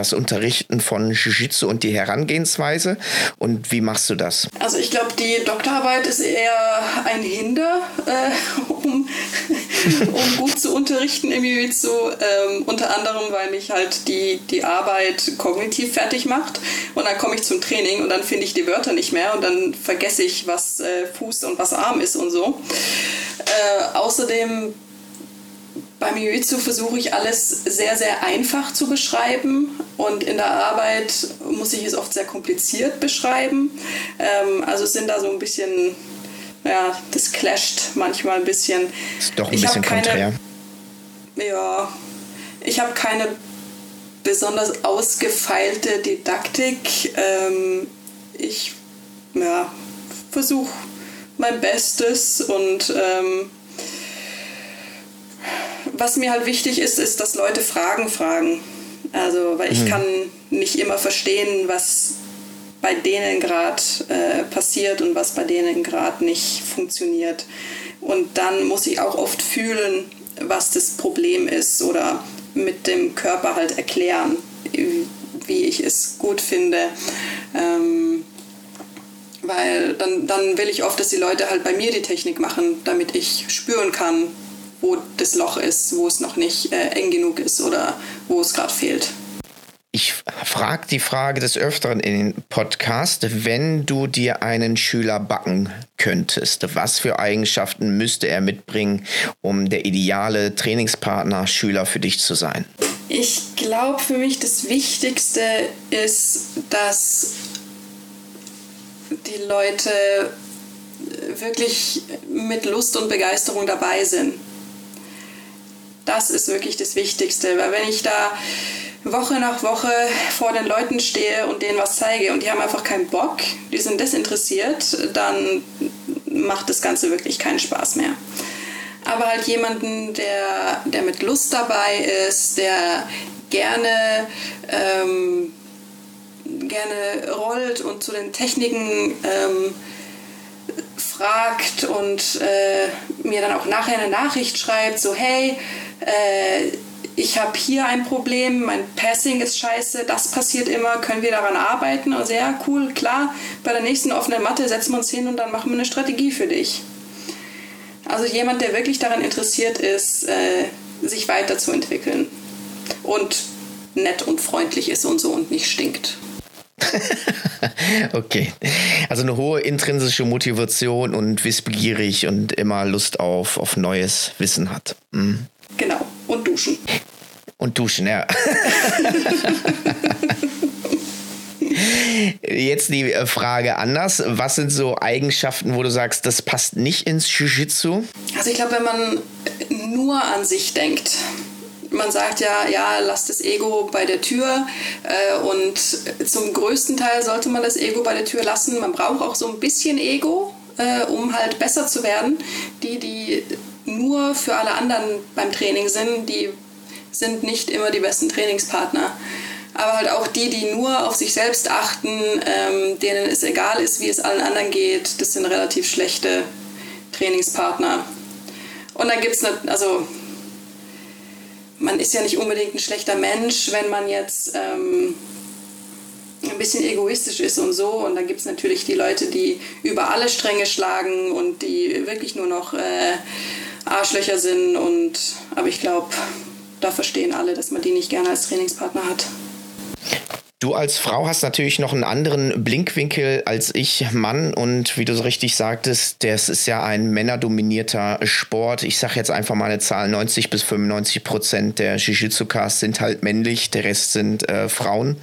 das Unterrichten von Jiu-Jitsu und die Herangehensweise? Und wie machst du das? Also ich glaube, die Doktorarbeit ist eher ein Hinder, äh, um, um gut zu unterrichten im Jiu-Jitsu. Ähm, unter anderem, weil mich halt die, die Arbeit kognitiv fertig macht. Und dann komme ich zum Training und dann finde ich die Wörter nicht mehr und dann vergesse ich, was äh, Fuß und was Arm ist und so. Äh, außerdem beim Jiu-Jitsu versuche ich alles sehr, sehr einfach zu beschreiben und in der Arbeit muss ich es oft sehr kompliziert beschreiben. Ähm, also sind da so ein bisschen, ja, das clasht manchmal ein bisschen. Ist doch ein ich bisschen keine, konträr. Ja, ich habe keine besonders ausgefeilte Didaktik. Ähm, ich ja, versuche mein Bestes und ähm, was mir halt wichtig ist, ist, dass Leute Fragen fragen. Also, weil ich mhm. kann nicht immer verstehen, was bei denen gerade äh, passiert und was bei denen gerade nicht funktioniert. Und dann muss ich auch oft fühlen, was das Problem ist oder mit dem Körper halt erklären, wie ich es gut finde. Ähm, weil dann, dann will ich oft, dass die Leute halt bei mir die Technik machen, damit ich spüren kann, wo das Loch ist, wo es noch nicht äh, eng genug ist oder wo es gerade fehlt. Ich frag die Frage des Öfteren in den Podcast, wenn du dir einen Schüler backen könntest, was für Eigenschaften müsste er mitbringen, um der ideale Trainingspartner Schüler für dich zu sein? Ich glaube, für mich das Wichtigste ist, dass die Leute wirklich mit Lust und Begeisterung dabei sind. Das ist wirklich das Wichtigste, weil wenn ich da Woche nach Woche vor den Leuten stehe und denen was zeige und die haben einfach keinen Bock, die sind desinteressiert, dann macht das Ganze wirklich keinen Spaß mehr. Aber halt jemanden, der, der mit Lust dabei ist, der gerne, ähm, gerne rollt und zu den Techniken ähm, fragt und äh, mir dann auch nachher eine Nachricht schreibt, so hey, äh, ich habe hier ein Problem, mein Passing ist scheiße, das passiert immer, können wir daran arbeiten? Und sehr ja, cool, klar, bei der nächsten offenen Matte setzen wir uns hin und dann machen wir eine Strategie für dich. Also jemand, der wirklich daran interessiert ist, äh, sich weiterzuentwickeln und nett und freundlich ist und so und nicht stinkt. okay. Also eine hohe intrinsische Motivation und wissbegierig und immer Lust auf, auf neues Wissen hat. Mhm. Genau. Und duschen. Und duschen, ja. Jetzt die äh, Frage anders. Was sind so Eigenschaften, wo du sagst, das passt nicht ins Jiu-Jitsu? Also ich glaube, wenn man nur an sich denkt, man sagt ja, ja, lass das Ego bei der Tür äh, und zum größten Teil sollte man das Ego bei der Tür lassen. Man braucht auch so ein bisschen Ego, äh, um halt besser zu werden. Die, die nur für alle anderen beim Training sind, die sind nicht immer die besten Trainingspartner. Aber halt auch die, die nur auf sich selbst achten, ähm, denen es egal ist, wie es allen anderen geht, das sind relativ schlechte Trainingspartner. Und dann gibt es, also man ist ja nicht unbedingt ein schlechter Mensch, wenn man jetzt ähm, ein bisschen egoistisch ist und so. Und dann gibt es natürlich die Leute, die über alle Stränge schlagen und die wirklich nur noch äh, Arschlöcher sind. Und, aber ich glaube, da verstehen alle, dass man die nicht gerne als Trainingspartner hat. Du als Frau hast natürlich noch einen anderen Blinkwinkel als ich Mann und wie du so richtig sagtest, das ist ja ein männerdominierter Sport. Ich sage jetzt einfach mal eine Zahl, 90 bis 95 Prozent der Jiu-Jitsu-Cars sind halt männlich, der Rest sind äh, Frauen.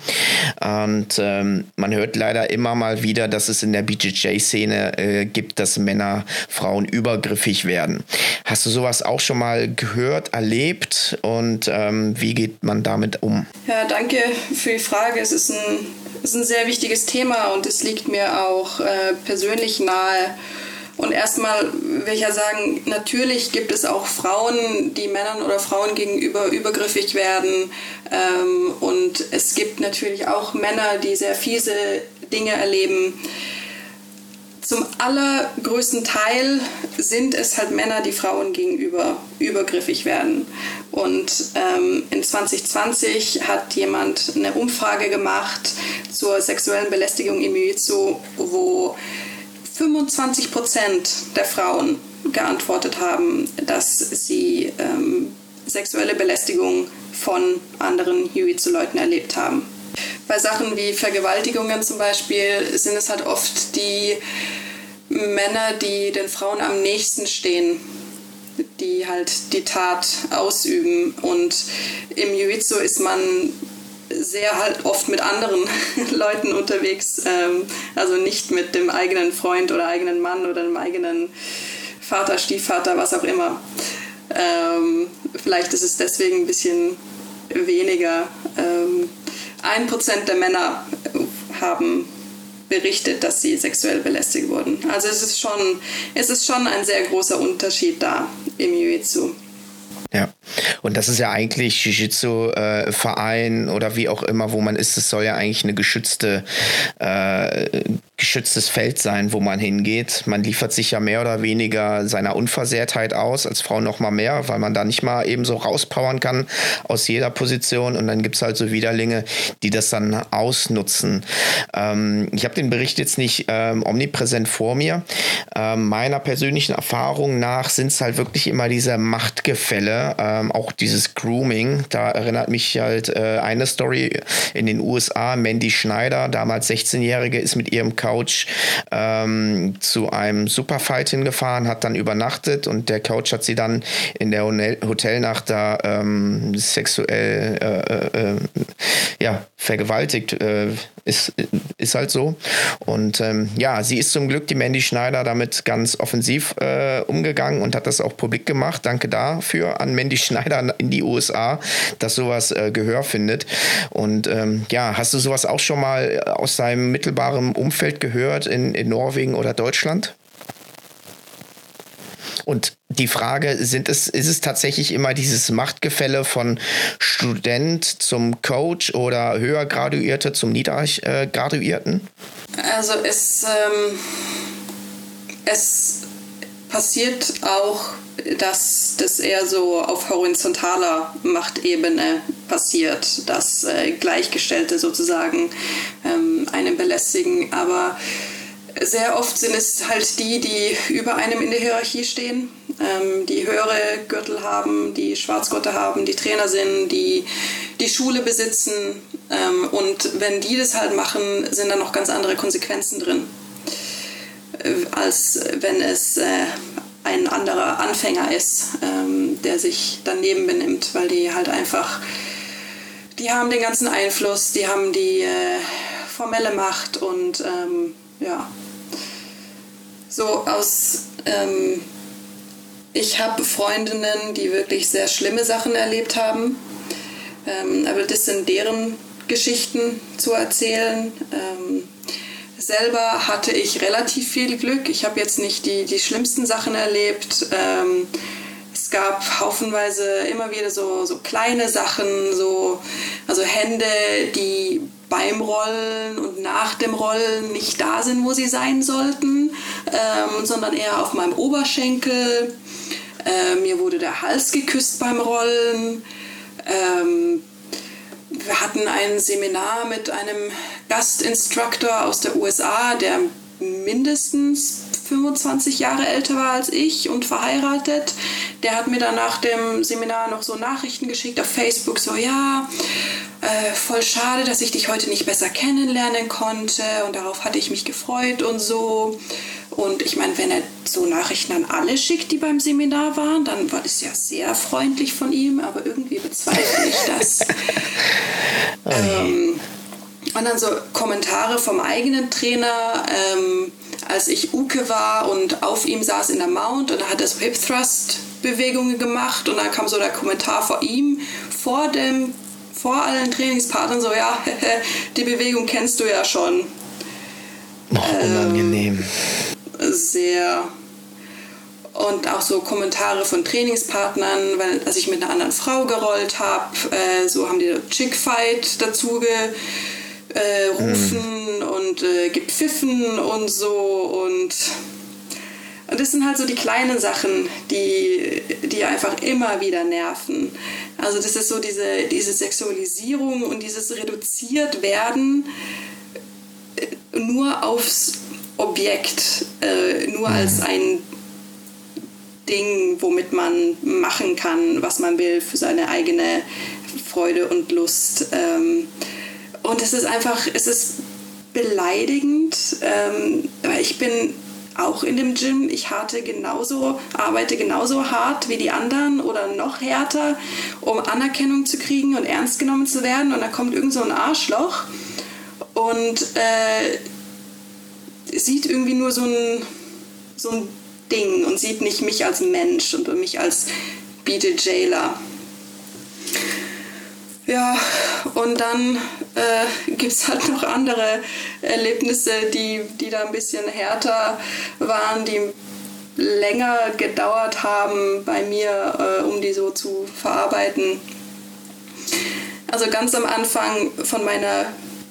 Und ähm, man hört leider immer mal wieder, dass es in der BJJ-Szene äh, gibt, dass Männer Frauen übergriffig werden. Hast du sowas auch schon mal gehört, erlebt und ähm, wie geht man damit um? Ja, danke für die Frage es ist ein, ist ein sehr wichtiges Thema und es liegt mir auch äh, persönlich nahe. Und erstmal will ich ja sagen, natürlich gibt es auch Frauen, die Männern oder Frauen gegenüber übergriffig werden. Ähm, und es gibt natürlich auch Männer, die sehr fiese Dinge erleben. Zum allergrößten Teil sind es halt Männer, die Frauen gegenüber übergriffig werden. Und ähm, in 2020 hat jemand eine Umfrage gemacht zur sexuellen Belästigung im Jiu-Jitsu, wo 25 Prozent der Frauen geantwortet haben, dass sie ähm, sexuelle Belästigung von anderen Jiu-Jitsu-Leuten erlebt haben. Bei Sachen wie Vergewaltigungen zum Beispiel sind es halt oft die Männer, die den Frauen am nächsten stehen, die halt die Tat ausüben. Und im Jiu-Jitsu ist man sehr halt oft mit anderen Leuten unterwegs, ähm, also nicht mit dem eigenen Freund oder eigenen Mann oder dem eigenen Vater, Stiefvater, was auch immer. Ähm, vielleicht ist es deswegen ein bisschen weniger. Ähm, ein Prozent der Männer haben berichtet, dass sie sexuell belästigt wurden. Also es ist schon, es ist schon ein sehr großer Unterschied da im Jiu-Jitsu. Ja, und das ist ja eigentlich Jiu-Jitsu-Verein äh, oder wie auch immer, wo man ist. Es soll ja eigentlich eine geschützte, äh, geschütztes Feld sein, wo man hingeht. Man liefert sich ja mehr oder weniger seiner Unversehrtheit aus, als Frau noch mal mehr, weil man da nicht mal eben so rauspowern kann aus jeder Position. Und dann gibt es halt so Widerlinge, die das dann ausnutzen. Ähm, ich habe den Bericht jetzt nicht ähm, omnipräsent vor mir. Ähm, meiner persönlichen Erfahrung nach sind es halt wirklich immer diese Machtgefälle ähm, auch dieses Grooming, da erinnert mich halt äh, eine Story in den USA. Mandy Schneider, damals 16-Jährige, ist mit ihrem Coach ähm, zu einem Superfight hingefahren, hat dann übernachtet und der Coach hat sie dann in der Hotelnacht da ähm, sexuell äh, äh, ja, vergewaltigt. Äh, ist, ist halt so. Und ähm, ja, sie ist zum Glück, die Mandy Schneider, damit ganz offensiv äh, umgegangen und hat das auch publik gemacht. Danke dafür an Mandy Schneider in die USA, dass sowas äh, Gehör findet. Und ähm, ja, hast du sowas auch schon mal aus deinem mittelbaren Umfeld gehört in, in Norwegen oder Deutschland? Und die Frage, sind es, ist es tatsächlich immer dieses Machtgefälle von Student zum Coach oder höher Graduierte zum Niedergraduierten? Also es, ähm, es passiert auch, dass das eher so auf horizontaler Machtebene passiert, dass äh, Gleichgestellte sozusagen ähm, einen belästigen, aber sehr oft sind es halt die, die über einem in der Hierarchie stehen, ähm, die höhere Gürtel haben, die Schwarzgurte haben, die Trainer sind, die die Schule besitzen. Ähm, und wenn die das halt machen, sind da noch ganz andere Konsequenzen drin, äh, als wenn es äh, ein anderer Anfänger ist, ähm, der sich daneben benimmt, weil die halt einfach, die haben den ganzen Einfluss, die haben die äh, formelle Macht und ähm, ja, so aus, ähm, ich habe Freundinnen, die wirklich sehr schlimme Sachen erlebt haben, ähm, aber das sind deren Geschichten zu erzählen. Ähm, selber hatte ich relativ viel Glück. Ich habe jetzt nicht die, die schlimmsten Sachen erlebt. Ähm, es gab haufenweise immer wieder so, so kleine Sachen, so, also Hände, die beim Rollen und nach dem Rollen nicht da sind, wo sie sein sollten, ähm, sondern eher auf meinem Oberschenkel. Äh, mir wurde der Hals geküsst beim Rollen. Ähm, wir hatten ein Seminar mit einem Gastinstructor aus der USA, der mindestens 25 Jahre älter war als ich und verheiratet. Der hat mir dann nach dem Seminar noch so Nachrichten geschickt auf Facebook, so ja, äh, voll schade, dass ich dich heute nicht besser kennenlernen konnte und darauf hatte ich mich gefreut und so. Und ich meine, wenn er so Nachrichten an alle schickt, die beim Seminar waren, dann war das ja sehr freundlich von ihm, aber irgendwie bezweifle ich das. ähm, und dann so Kommentare vom eigenen Trainer, ähm, als ich Uke war und auf ihm saß in der Mount und da hat er so Hip Thrust Bewegungen gemacht und dann kam so der Kommentar vor ihm, vor dem vor allen Trainingspartnern so, ja, die Bewegung kennst du ja schon. Oh, unangenehm. Ähm, sehr. Und auch so Kommentare von Trainingspartnern, weil als ich mit einer anderen Frau gerollt habe, äh, so haben die Chick Fight dazu gerufen äh, mm. und äh, gepfiffen und so und und das sind halt so die kleinen Sachen, die, die einfach immer wieder nerven. Also das ist so diese, diese Sexualisierung und dieses reduziert werden äh, nur aufs Objekt, äh, nur als mhm. ein Ding, womit man machen kann, was man will für seine eigene Freude und Lust. Ähm, und es ist einfach, es ist beleidigend, ähm, weil ich bin auch in dem Gym. Ich harte genauso, arbeite genauso hart wie die anderen oder noch härter, um Anerkennung zu kriegen und ernst genommen zu werden. Und da kommt irgend so ein Arschloch und äh, sieht irgendwie nur so ein, so ein Ding und sieht nicht mich als Mensch und mich als BJJler. Ja, und dann äh, gibt es halt noch andere Erlebnisse, die, die da ein bisschen härter waren, die länger gedauert haben bei mir, äh, um die so zu verarbeiten. Also ganz am Anfang von meiner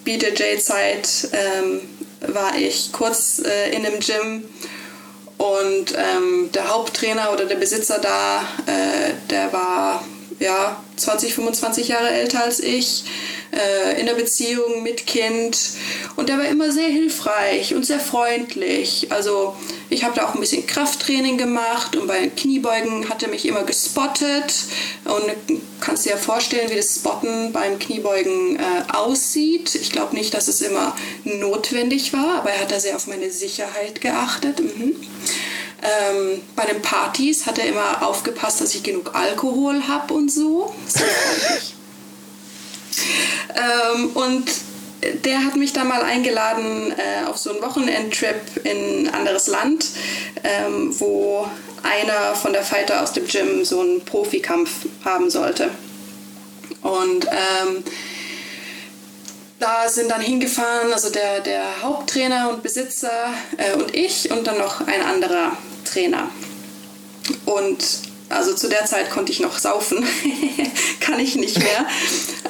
BJJ-Zeit ähm, war ich kurz äh, in einem Gym und ähm, der Haupttrainer oder der Besitzer da, äh, der war ja 20, 25 Jahre älter als ich, äh, in der Beziehung mit Kind. Und der war immer sehr hilfreich und sehr freundlich. Also ich habe da auch ein bisschen Krafttraining gemacht und bei Kniebeugen hat er mich immer gespottet. Und kannst dir ja vorstellen, wie das Spotten beim Kniebeugen äh, aussieht. Ich glaube nicht, dass es immer notwendig war, aber er hat da sehr auf meine Sicherheit geachtet. Mhm. Ähm, bei den Partys hat er immer aufgepasst, dass ich genug Alkohol habe und so. Freundlich. Ähm, und der hat mich da mal eingeladen äh, auf so einen Wochenendtrip in ein anderes Land, ähm, wo einer von der Fighter aus dem Gym so einen Profikampf haben sollte. Und ähm, da sind dann hingefahren, also der, der Haupttrainer und Besitzer äh, und ich und dann noch ein anderer Trainer. Und also zu der Zeit konnte ich noch saufen, kann ich nicht mehr.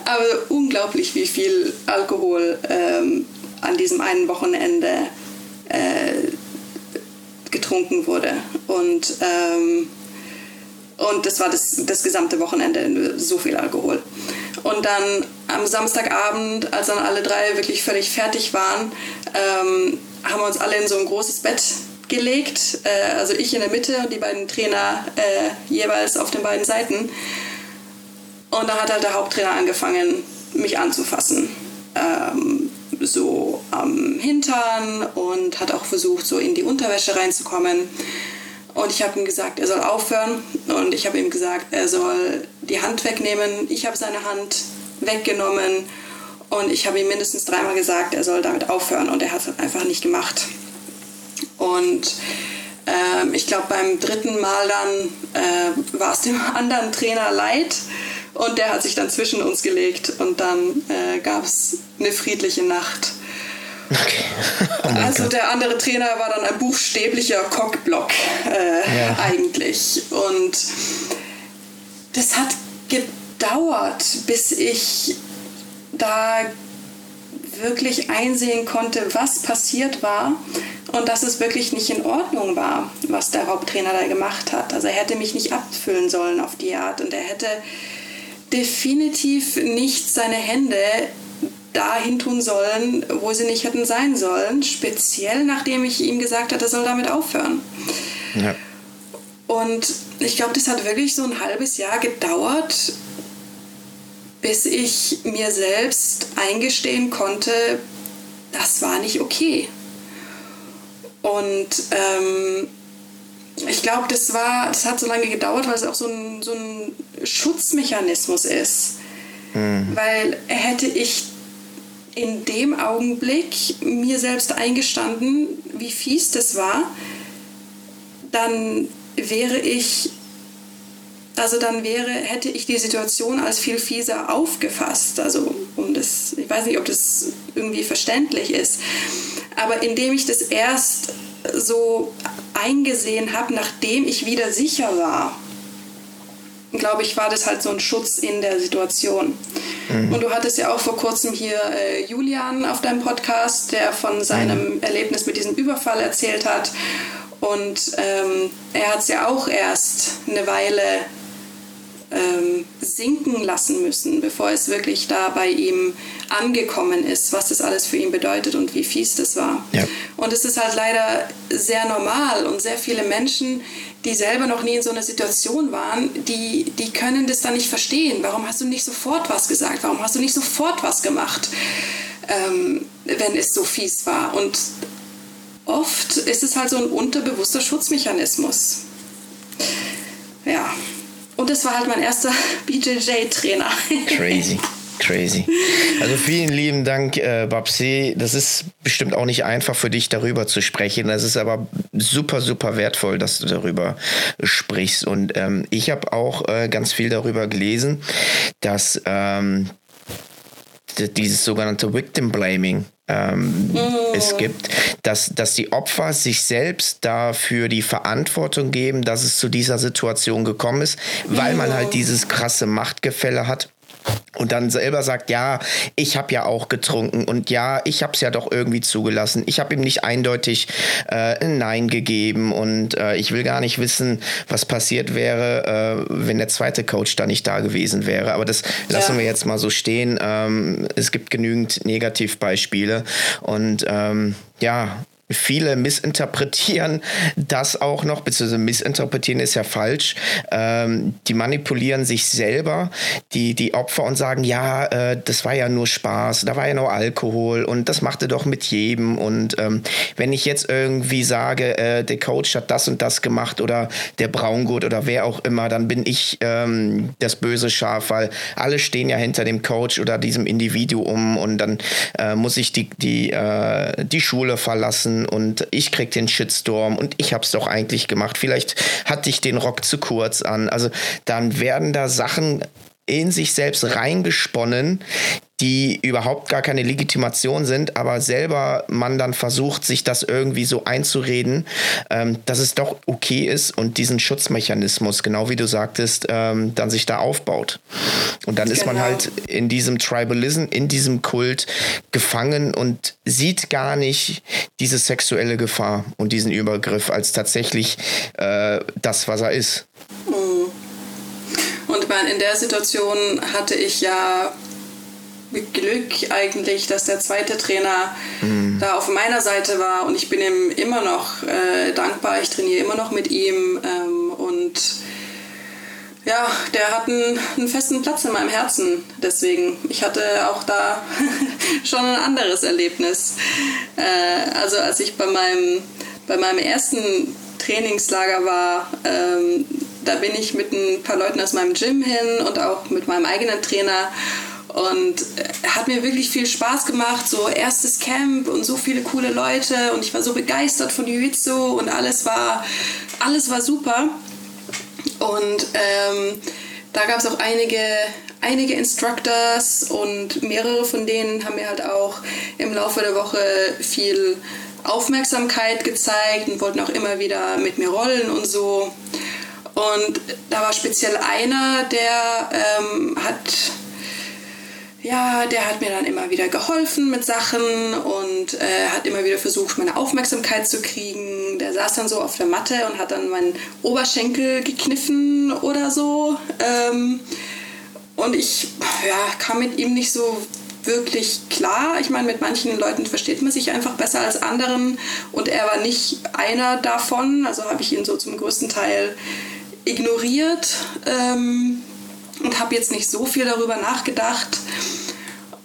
Aber unglaublich, wie viel Alkohol ähm, an diesem einen Wochenende äh, getrunken wurde. Und, ähm, und das war das, das gesamte Wochenende so viel Alkohol. Und dann am Samstagabend, als dann alle drei wirklich völlig fertig waren, ähm, haben wir uns alle in so ein großes Bett gelegt, äh, also ich in der Mitte und die beiden Trainer äh, jeweils auf den beiden Seiten. Und da hat halt der Haupttrainer angefangen, mich anzufassen. Ähm, so am Hintern und hat auch versucht, so in die Unterwäsche reinzukommen. Und ich habe ihm gesagt, er soll aufhören. Und ich habe ihm gesagt, er soll die Hand wegnehmen. Ich habe seine Hand weggenommen. Und ich habe ihm mindestens dreimal gesagt, er soll damit aufhören. Und er hat es einfach nicht gemacht. Und ähm, ich glaube, beim dritten Mal dann äh, war es dem anderen Trainer leid und der hat sich dann zwischen uns gelegt und dann äh, gab es eine friedliche Nacht. Okay. Oh also Gott. der andere Trainer war dann ein buchstäblicher Cockblock äh, ja. eigentlich. Und das hat gedauert, bis ich da wirklich einsehen konnte, was passiert war und dass es wirklich nicht in Ordnung war, was der Haupttrainer da gemacht hat. Also er hätte mich nicht abfüllen sollen auf die Art und er hätte definitiv nicht seine Hände dahin tun sollen, wo sie nicht hätten sein sollen, speziell nachdem ich ihm gesagt hatte, er soll damit aufhören. Ja. Und ich glaube, das hat wirklich so ein halbes Jahr gedauert, bis ich mir selbst eingestehen konnte, das war nicht okay. Und ähm, ich glaube, das war, das hat so lange gedauert, weil es auch so ein, so ein Schutzmechanismus ist. Mhm. Weil hätte ich in dem Augenblick mir selbst eingestanden, wie fies das war, dann wäre ich, also dann wäre, hätte ich die Situation als viel fieser aufgefasst. Also um das, ich weiß nicht, ob das irgendwie verständlich ist. Aber indem ich das erst so eingesehen habe, nachdem ich wieder sicher war, glaube ich, war das halt so ein Schutz in der Situation. Mhm. Und du hattest ja auch vor kurzem hier äh, Julian auf deinem Podcast, der von seinem mhm. Erlebnis mit diesem Überfall erzählt hat. Und ähm, er hat es ja auch erst eine Weile ähm, sinken lassen müssen, bevor es wirklich da bei ihm angekommen ist, was das alles für ihn bedeutet und wie fies das war. Ja. Und es ist halt leider sehr normal und sehr viele Menschen, die selber noch nie in so einer Situation waren, die, die können das dann nicht verstehen. Warum hast du nicht sofort was gesagt? Warum hast du nicht sofort was gemacht, ähm, wenn es so fies war? Und oft ist es halt so ein unterbewusster Schutzmechanismus. Ja. Und das war halt mein erster BJJ-Trainer. Crazy. Crazy. Also vielen lieben Dank, äh, Babsi. Das ist bestimmt auch nicht einfach für dich, darüber zu sprechen. Das ist aber super, super wertvoll, dass du darüber sprichst. Und ähm, ich habe auch äh, ganz viel darüber gelesen, dass ähm, dieses sogenannte Victim Blaming ähm, oh. es gibt, dass, dass die Opfer sich selbst dafür die Verantwortung geben, dass es zu dieser Situation gekommen ist, weil oh. man halt dieses krasse Machtgefälle hat und dann selber sagt, ja, ich habe ja auch getrunken und ja, ich habe es ja doch irgendwie zugelassen. Ich habe ihm nicht eindeutig äh, ein Nein gegeben und äh, ich will gar nicht wissen, was passiert wäre, äh, wenn der zweite Coach da nicht da gewesen wäre. Aber das lassen ja. wir jetzt mal so stehen. Ähm, es gibt genügend Negativbeispiele und ähm, ja, Viele missinterpretieren das auch noch, beziehungsweise missinterpretieren ist ja falsch. Ähm, die manipulieren sich selber, die, die Opfer, und sagen, ja, äh, das war ja nur Spaß, da war ja nur Alkohol und das machte doch mit jedem. Und ähm, wenn ich jetzt irgendwie sage, äh, der Coach hat das und das gemacht oder der Braungurt oder wer auch immer, dann bin ich ähm, das böse Schaf, weil alle stehen ja hinter dem Coach oder diesem Individuum und dann äh, muss ich die, die, äh, die Schule verlassen und ich krieg den Shitstorm und ich hab's doch eigentlich gemacht. Vielleicht hatte ich den Rock zu kurz an. Also dann werden da Sachen in sich selbst reingesponnen, die überhaupt gar keine Legitimation sind, aber selber man dann versucht, sich das irgendwie so einzureden, ähm, dass es doch okay ist und diesen Schutzmechanismus, genau wie du sagtest, ähm, dann sich da aufbaut. Und dann genau. ist man genau. halt in diesem Tribalism, in diesem Kult gefangen und sieht gar nicht diese sexuelle Gefahr und diesen Übergriff als tatsächlich äh, das, was er ist. Mhm. Und in der Situation hatte ich ja Glück eigentlich, dass der zweite Trainer mhm. da auf meiner Seite war und ich bin ihm immer noch äh, dankbar. Ich trainiere immer noch mit ihm ähm, und ja, der hat einen, einen, festen Platz in meinem Herzen. Deswegen, ich hatte auch da schon ein anderes Erlebnis. Äh, also als ich bei meinem, bei meinem ersten Trainingslager war, ähm, da bin ich mit ein paar Leuten aus meinem Gym hin und auch mit meinem eigenen Trainer und äh, hat mir wirklich viel Spaß gemacht. So erstes Camp und so viele coole Leute und ich war so begeistert von Jiu-Jitsu und alles war, alles war super. Und ähm, da gab es auch einige, einige Instructors und mehrere von denen haben mir halt auch im Laufe der Woche viel Aufmerksamkeit gezeigt und wollten auch immer wieder mit mir rollen und so. Und da war speziell einer, der ähm, hat ja, der hat mir dann immer wieder geholfen mit Sachen und äh, hat immer wieder versucht, meine Aufmerksamkeit zu kriegen. Der saß dann so auf der Matte und hat dann meinen Oberschenkel gekniffen oder so. Ähm, und ich ja, kam mit ihm nicht so wirklich klar. Ich meine, mit manchen Leuten versteht man sich einfach besser als anderen und er war nicht einer davon. Also habe ich ihn so zum größten Teil ignoriert. Ähm, und habe jetzt nicht so viel darüber nachgedacht.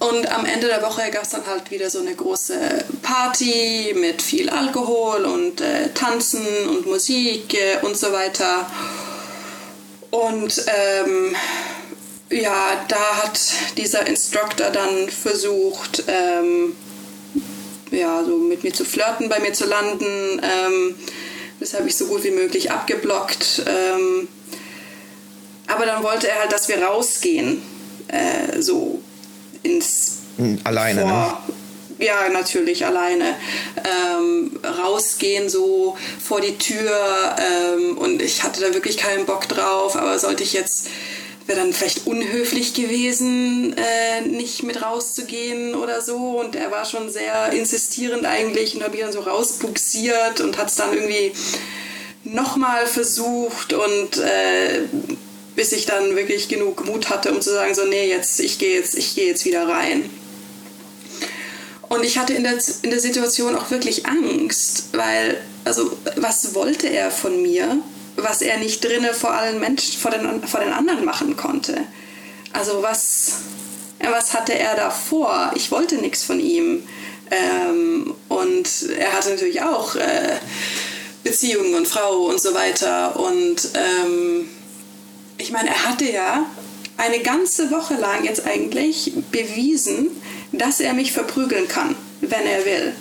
Und am Ende der Woche gab es dann halt wieder so eine große Party mit viel Alkohol und äh, Tanzen und Musik äh, und so weiter. Und ähm, ja, da hat dieser Instructor dann versucht, ähm, ja, so mit mir zu flirten, bei mir zu landen. Ähm, das habe ich so gut wie möglich abgeblockt. Ähm, aber dann wollte er halt, dass wir rausgehen. Äh, so ins. Hm, alleine, ne? vor, ne? Ja, natürlich alleine. Ähm, rausgehen so vor die Tür. Ähm, und ich hatte da wirklich keinen Bock drauf. Aber sollte ich jetzt wäre dann vielleicht unhöflich gewesen, äh, nicht mit rauszugehen oder so. Und er war schon sehr insistierend eigentlich und habe mich dann so rausbuxiert und hat es dann irgendwie nochmal versucht und äh, bis ich dann wirklich genug Mut hatte, um zu sagen, so, nee, jetzt, ich gehe jetzt, ich gehe jetzt wieder rein. Und ich hatte in der, in der Situation auch wirklich Angst, weil, also, was wollte er von mir, was er nicht drinne vor allen Menschen, vor den, vor den anderen machen konnte? Also, was, was hatte er da vor? Ich wollte nichts von ihm. Ähm, und er hatte natürlich auch äh, Beziehungen und Frau und so weiter. Und ähm, ich meine, er hatte ja eine ganze Woche lang jetzt eigentlich bewiesen, dass er mich verprügeln kann, wenn er will.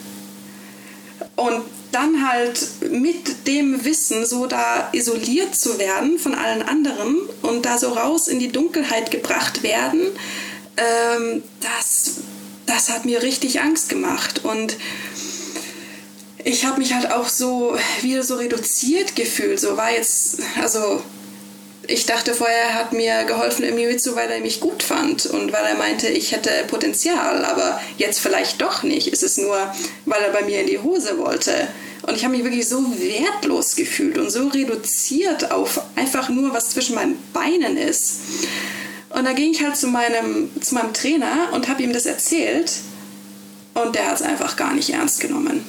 Und dann halt mit dem Wissen so da isoliert zu werden von allen anderen und da so raus in die Dunkelheit gebracht werden, ähm, das, das hat mir richtig Angst gemacht. Und ich habe mich halt auch so wieder so reduziert gefühlt. So war jetzt, also ich dachte vorher, er hat mir geholfen im Jiu-Jitsu, weil er mich gut fand und weil er meinte, ich hätte Potenzial, aber jetzt vielleicht doch nicht. Ist es nur, weil er bei mir in die Hose wollte. Und ich habe mich wirklich so wertlos gefühlt und so reduziert auf einfach nur, was zwischen meinen Beinen ist. Und da ging ich halt zu meinem, zu meinem Trainer und habe ihm das erzählt. Und der hat es einfach gar nicht ernst genommen.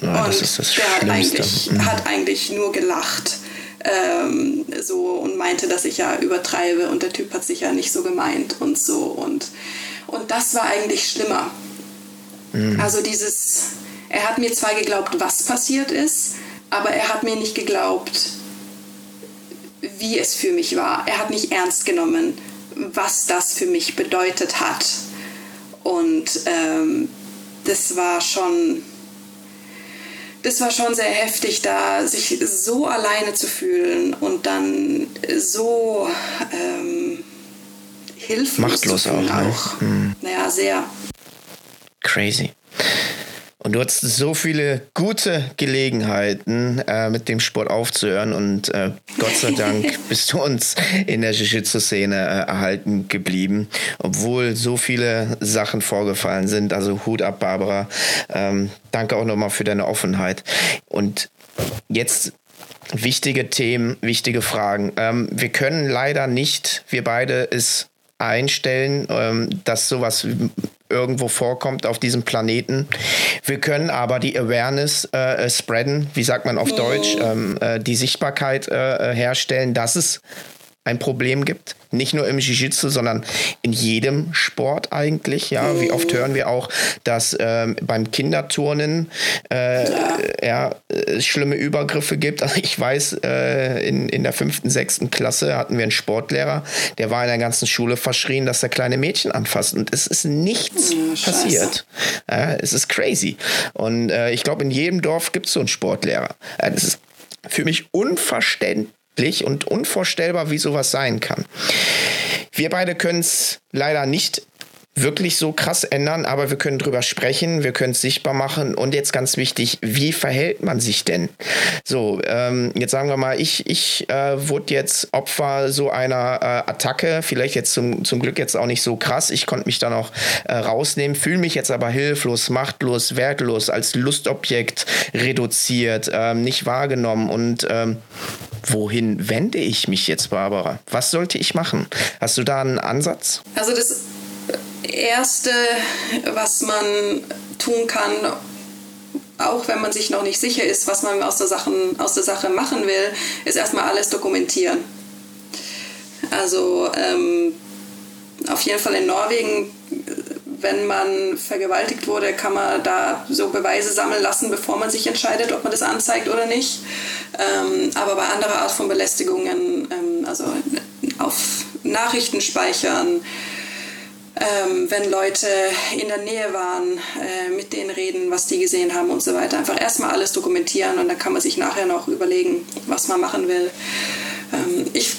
Ja, und das ist das der hat eigentlich, Mhm. hat eigentlich nur gelacht. Ähm, so und meinte, dass ich ja übertreibe und der Typ hat sich ja nicht so gemeint und so und, und das war eigentlich schlimmer. Also dieses, er hat mir zwar geglaubt, was passiert ist, aber er hat mir nicht geglaubt, wie es für mich war. Er hat nicht ernst genommen, was das für mich bedeutet hat. Und ähm, das war schon, das war schon sehr heftig, da sich so alleine zu fühlen und dann so ähm, hilflos Machtlos fühlen auch, ne? auch. Naja, sehr. Crazy. Und du hattest so viele gute Gelegenheiten, äh, mit dem Sport aufzuhören. Und äh, Gott sei Dank bist du uns in der Jiu-Jitsu-Szene äh, erhalten geblieben, obwohl so viele Sachen vorgefallen sind. Also Hut ab, Barbara. Ähm, danke auch nochmal für deine Offenheit. Und jetzt wichtige Themen, wichtige Fragen. Ähm, wir können leider nicht, wir beide es einstellen, ähm, dass sowas irgendwo vorkommt auf diesem Planeten. Wir können aber die Awareness äh, spreaden, wie sagt man auf Deutsch, ähm, äh, die Sichtbarkeit äh, herstellen, dass es ein Problem gibt. Nicht nur im Jiu-Jitsu, sondern in jedem Sport eigentlich. Ja, wie oft hören wir auch, dass ähm, beim Kinderturnen äh, ja. äh, schlimme Übergriffe gibt. Also ich weiß, äh, in, in der fünften, sechsten Klasse hatten wir einen Sportlehrer, der war in der ganzen Schule verschrien, dass er kleine Mädchen anfasst. Und es ist nichts Ja, passiert. Ja, es ist crazy. Und äh, ich glaube, in jedem Dorf gibt es so einen Sportlehrer. Äh, das ist für mich unverständlich und unvorstellbar, wie sowas sein kann. Wir beide können es leider nicht wirklich so krass ändern, aber wir können drüber sprechen, wir können es sichtbar machen und jetzt ganz wichtig, wie verhält man sich denn? So, ähm, jetzt sagen wir mal, ich, ich äh, wurde jetzt Opfer so einer äh, Attacke, vielleicht jetzt zum, zum Glück jetzt auch nicht so krass, ich konnte mich dann auch äh, rausnehmen, fühle mich jetzt aber hilflos, machtlos, wertlos, als Lustobjekt reduziert, ähm, nicht wahrgenommen und ähm, wohin wende ich mich jetzt, Barbara? Was sollte ich machen? Hast du da einen Ansatz? Also das Erste, was man tun kann, auch wenn man sich noch nicht sicher ist, was man aus der, Sachen, aus der Sache machen will, ist erstmal alles dokumentieren. Also ähm, auf jeden Fall in Norwegen, wenn man vergewaltigt wurde, kann man da so Beweise sammeln lassen, bevor man sich entscheidet, ob man das anzeigt oder nicht. Ähm, aber bei anderer Art von Belästigungen, ähm, also auf Nachrichten speichern, ähm, wenn Leute in der Nähe waren, äh, mit denen reden, was die gesehen haben und so weiter. Einfach erstmal alles dokumentieren und dann kann man sich nachher noch überlegen, was man machen will. Ähm, ich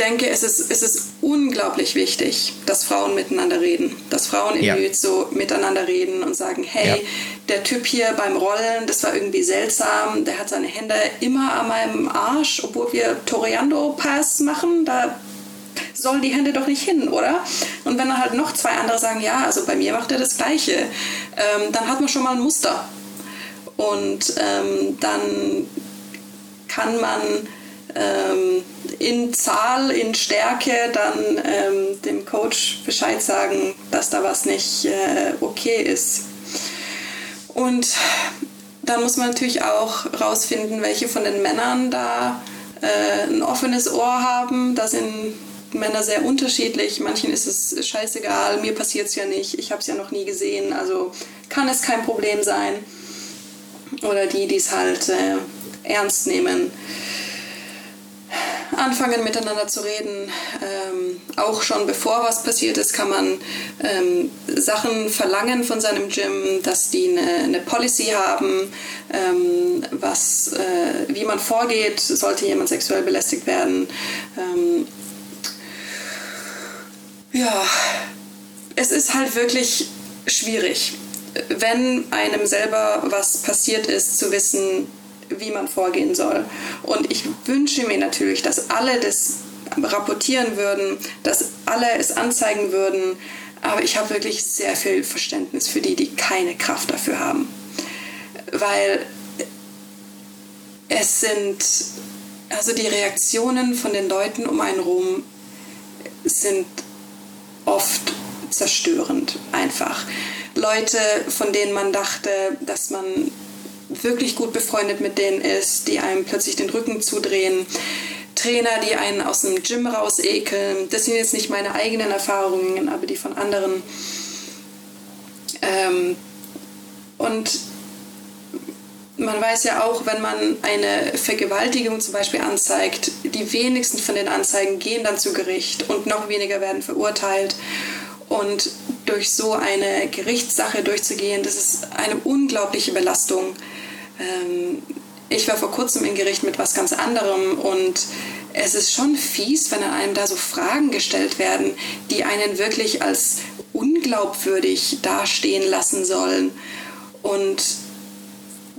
denke, es ist, es ist unglaublich wichtig, dass Frauen miteinander reden. Dass Frauen im Ja. Jiu-Jitsu miteinander reden und sagen, hey, Ja. der Typ hier beim Rollen, das war irgendwie seltsam, der hat seine Hände immer an meinem Arsch, obwohl wir Toreando-Pass machen, da sollen die Hände doch nicht hin, oder? Und wenn dann halt noch zwei andere sagen, ja, also bei mir macht er das Gleiche, ähm, dann hat man schon mal ein Muster. Und ähm, dann kann man ähm, in Zahl, in Stärke dann ähm, dem Coach Bescheid sagen, dass da was nicht äh, okay ist. Und dann muss man natürlich auch rausfinden, welche von den Männern da äh, ein offenes Ohr haben. Da sind Männer sehr unterschiedlich. Manchen ist es scheißegal, mir passiert es ja nicht, ich habe es ja noch nie gesehen, also kann es kein Problem sein. Oder die, die es halt äh, ernst nehmen anfangen miteinander zu reden. Ähm, auch schon bevor was passiert ist, kann man ähm, Sachen verlangen von seinem Gym, dass die eine, eine Policy haben, ähm, was, äh, wie man vorgeht, sollte jemand sexuell belästigt werden. Ja, es ist halt wirklich schwierig, wenn einem selber was passiert ist, zu wissen, wie man vorgehen soll. Und ich wünsche mir natürlich, dass alle das rapportieren würden, dass alle es anzeigen würden. Aber ich habe wirklich sehr viel Verständnis für die, die keine Kraft dafür haben. Weil es sind, also die Reaktionen von den Leuten um einen rum sind oft zerstörend einfach. Leute, von denen man dachte, dass man wirklich gut befreundet mit denen ist, die einem plötzlich den Rücken zudrehen. Trainer, die einen aus dem Gym rausekeln. Das sind jetzt nicht meine eigenen Erfahrungen, aber die von anderen. Ähm, und man weiß ja auch, wenn man eine Vergewaltigung zum Beispiel anzeigt, die wenigsten von den Anzeigen gehen dann zu Gericht und noch weniger werden verurteilt. Und durch so eine Gerichtssache durchzugehen, das ist eine unglaubliche Belastung. Ähm, ich war vor kurzem im Gericht mit was ganz anderem und es ist schon fies, wenn an einem da so Fragen gestellt werden, die einen wirklich als unglaubwürdig dastehen lassen sollen. Und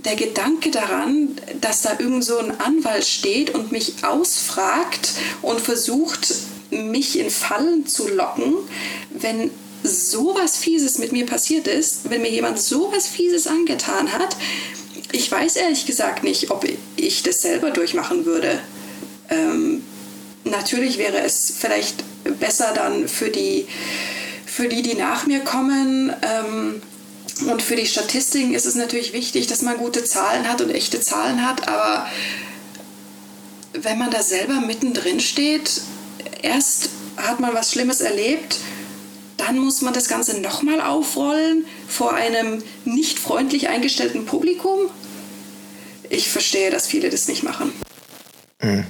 der Gedanke daran, dass da irgend so ein Anwalt steht und mich ausfragt und versucht, mich in Fallen zu locken, wenn sowas Fieses mit mir passiert ist, wenn mir jemand sowas Fieses angetan hat, ich weiß ehrlich gesagt nicht, ob ich das selber durchmachen würde. Ähm, natürlich wäre es vielleicht besser dann für die, für die, die nach mir kommen. Ähm, und für die Statistiken ist es natürlich wichtig, dass man gute Zahlen hat und echte Zahlen hat. Aber wenn man da selber mittendrin steht, erst hat man was Schlimmes erlebt, dann muss man das Ganze nochmal aufrollen vor einem nicht freundlich eingestellten Publikum. Ich verstehe, dass viele das nicht machen. Mhm.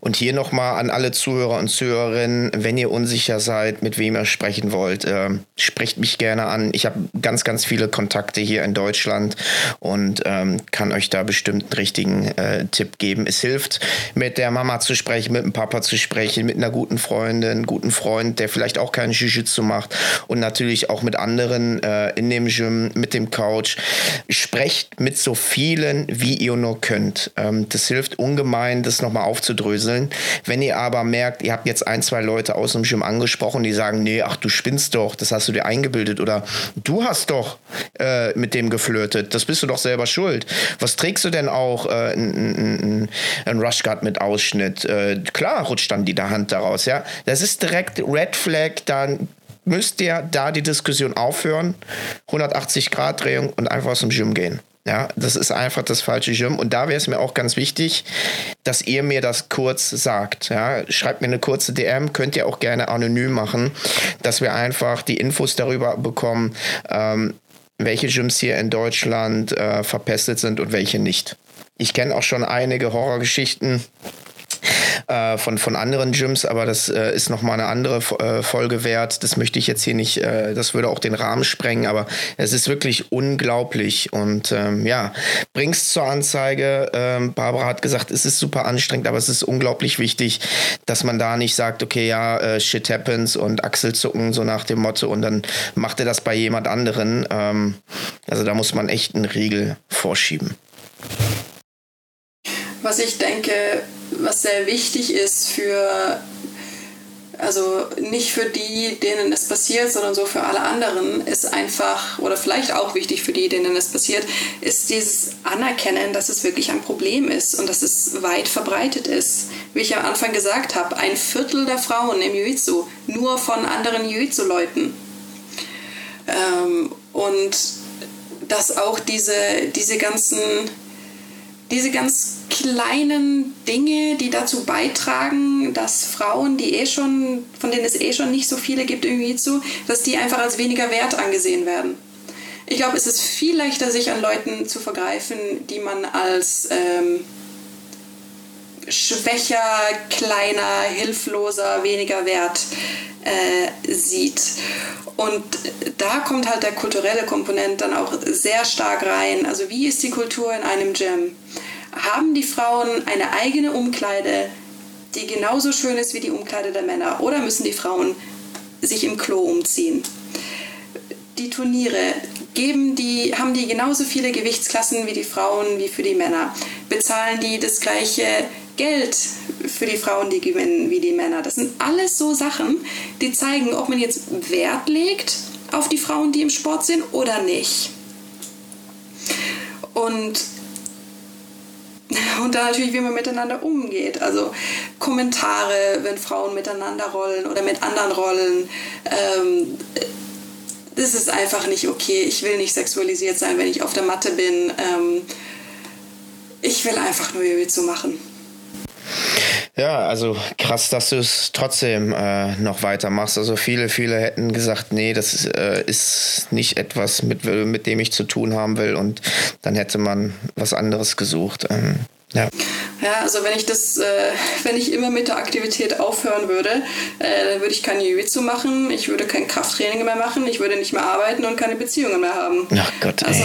Und hier nochmal an alle Zuhörer und Zuhörerinnen, wenn ihr unsicher seid, mit wem ihr sprechen wollt, äh, sprecht mich gerne an. Ich habe ganz, ganz viele Kontakte hier in Deutschland und ähm, kann euch da bestimmt einen richtigen äh, Tipp geben. Es hilft, mit der Mama zu sprechen, mit dem Papa zu sprechen, mit einer guten Freundin, guten Freund, der vielleicht auch keinen Jiu-Jitsu macht und natürlich auch mit anderen äh, in dem Gym, mit dem Coach. Sprecht mit so vielen, wie ihr nur könnt. Ähm, das hilft ungemein, das nochmal aufzudröseln. Wenn ihr aber merkt, ihr habt jetzt ein, zwei Leute aus dem Gym angesprochen, die sagen, nee, ach, du spinnst doch, das hast du dir eingebildet oder du hast doch äh, mit dem geflirtet, das bist du doch selber schuld. Was trägst du denn auch äh, ein, ein Rushguard mit Ausschnitt? Äh, klar rutscht dann die Hand daraus, ja. Das ist direkt Red Flag, dann müsst ihr da die Diskussion aufhören, 180 Grad Drehung und einfach aus dem Gym gehen. Ja, das ist einfach das falsche Gym. Und da wäre es mir auch ganz wichtig, dass ihr mir das kurz sagt. Ja, schreibt mir eine kurze DM, könnt ihr auch gerne anonym machen, dass wir einfach die Infos darüber bekommen, ähm, welche Gyms hier in Deutschland äh, verpestet sind und welche nicht. Ich kenne auch schon einige Horrorgeschichten äh, von, von anderen Gyms, aber das äh, ist nochmal eine andere äh, Folge wert. Das möchte ich jetzt hier nicht, äh, das würde auch den Rahmen sprengen, aber es ist wirklich unglaublich und ähm, ja, bring's zur Anzeige. Ähm, Barbara hat gesagt, es ist super anstrengend, aber es ist unglaublich wichtig, dass man da nicht sagt, okay, ja, äh, shit happens und Achselzucken so nach dem Motto und dann macht er das bei jemand anderen. Ähm, also da muss man echt einen Riegel vorschieben. Was ich denke, was sehr wichtig ist für, also nicht für die, denen es passiert, sondern so für alle anderen, ist einfach, oder vielleicht auch wichtig für die, denen es passiert, ist dieses Anerkennen, dass es wirklich ein Problem ist und dass es weit verbreitet ist. Wie ich am Anfang gesagt habe, ein Viertel der Frauen im Jiu-Jitsu, nur von anderen Jiu-Jitsu-Leuten. Ähm, und dass auch diese, diese ganzen diese ganz kleinen Dinge, die dazu beitragen, dass Frauen, die eh schon, von denen es eh schon nicht so viele gibt irgendwie zu, dass die einfach als weniger wert angesehen werden. Ich glaube, es ist viel leichter, sich an Leuten zu vergreifen, die man als ähm, schwächer, kleiner, hilfloser, weniger wert äh, sieht. Und da kommt halt der kulturelle Komponent dann auch sehr stark rein. Also wie ist die Kultur in einem Gym? Haben die Frauen eine eigene Umkleide, die genauso schön ist wie die Umkleide der Männer? Oder müssen die Frauen sich im Klo umziehen? Die Turniere, geben die, haben die genauso viele Gewichtsklassen wie die Frauen wie für die Männer? Bezahlen die das gleiche Geld für die Frauen, die gewinnen, wie die Männer. Das sind alles so Sachen, die zeigen, ob man jetzt Wert legt auf die Frauen, die im Sport sind oder nicht. Und und dann natürlich, wie man miteinander umgeht. Also Kommentare, wenn Frauen miteinander rollen oder mit anderen rollen. Ähm, das ist einfach nicht okay. Ich will nicht sexualisiert sein, wenn ich auf der Matte bin. Ähm, ich will einfach nur Jiu-Jitsu machen. Ja, also krass, dass du es trotzdem äh, noch weitermachst. Also viele, viele hätten gesagt, nee, das äh, ist nicht etwas, mit, mit dem ich zu tun haben will und dann hätte man was anderes gesucht. Ähm, ja. Ja, also wenn ich das, äh, wenn ich immer mit der Aktivität aufhören würde, äh, dann würde ich kein Jiu-Jitsu machen, ich würde kein Krafttraining mehr machen, ich würde nicht mehr arbeiten und keine Beziehungen mehr haben. Ach Gott, also.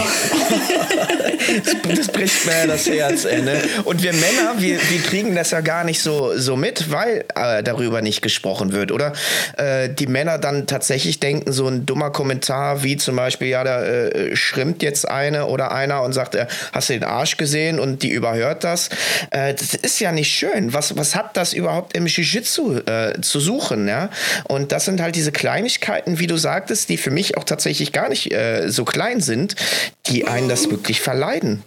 das, das bricht mir das Herz, ey, ne? Und wir Männer, wir, wir kriegen das ja gar nicht so, so mit, weil äh, darüber nicht gesprochen wird, oder? Äh, die Männer dann tatsächlich denken, so ein dummer Kommentar wie zum Beispiel, ja, da äh, schrimmt jetzt eine oder einer und sagt, äh, hast du den Arsch gesehen und die überhört das. Äh, äh, das ist ja nicht schön. Was, was hat das überhaupt im Jiu-Jitsu äh, zu suchen? Ja? Und das sind halt diese Kleinigkeiten, wie du sagtest, die für mich auch tatsächlich gar nicht äh, so klein sind, die einen das wirklich verleiden.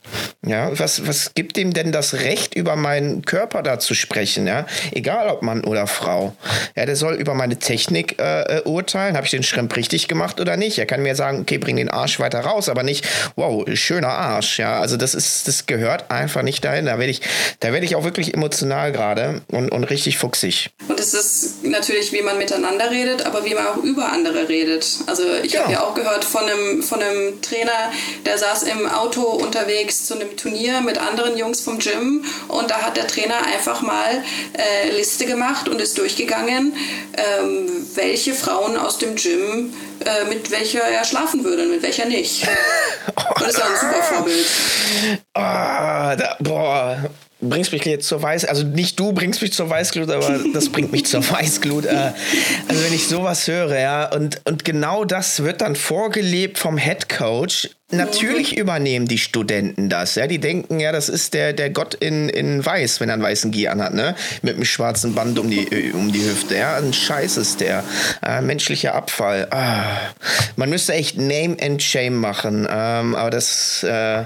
Ja? Was, was gibt ihm denn das Recht, über meinen Körper da zu sprechen? Ja? Egal ob Mann oder Frau. Ja, der soll über meine Technik äh, äh urteilen. Habe ich den Schrimp richtig gemacht oder nicht? Er kann mir sagen, okay, bring den Arsch weiter raus, aber nicht, wow, schöner Arsch. Ja, also das ist, das gehört einfach nicht dahin. Da werde ich, da da werde ich auch wirklich emotional gerade und, und richtig fuchsig. Und es ist natürlich, wie man miteinander redet, aber wie man auch über andere redet. Also ich ja. habe ja auch gehört von einem, von einem Trainer, der saß im Auto unterwegs zu einem Turnier mit anderen Jungs vom Gym und da hat der Trainer einfach mal äh, Liste gemacht und ist durchgegangen, ähm, welche Frauen aus dem Gym äh, mit welcher er schlafen würde und mit welcher nicht. Und das ist ein super Vorbild. Oh, da, boah, bringst mich jetzt zur Weiß, also nicht du bringst mich zur Weißglut, aber das bringt mich zur Weißglut. Äh, also wenn ich sowas höre, ja, und, und genau das wird dann vorgelebt vom Head Coach. Natürlich übernehmen die Studenten das, ja, die denken, ja, das ist der, der Gott in, in Weiß, wenn er einen weißen Gi anhat, ne, mit einem schwarzen Band um die, äh, um die Hüfte, ja, ein Scheiß ist der, äh, menschlicher Abfall, ah. man müsste echt Name and Shame machen, ähm, aber das, äh,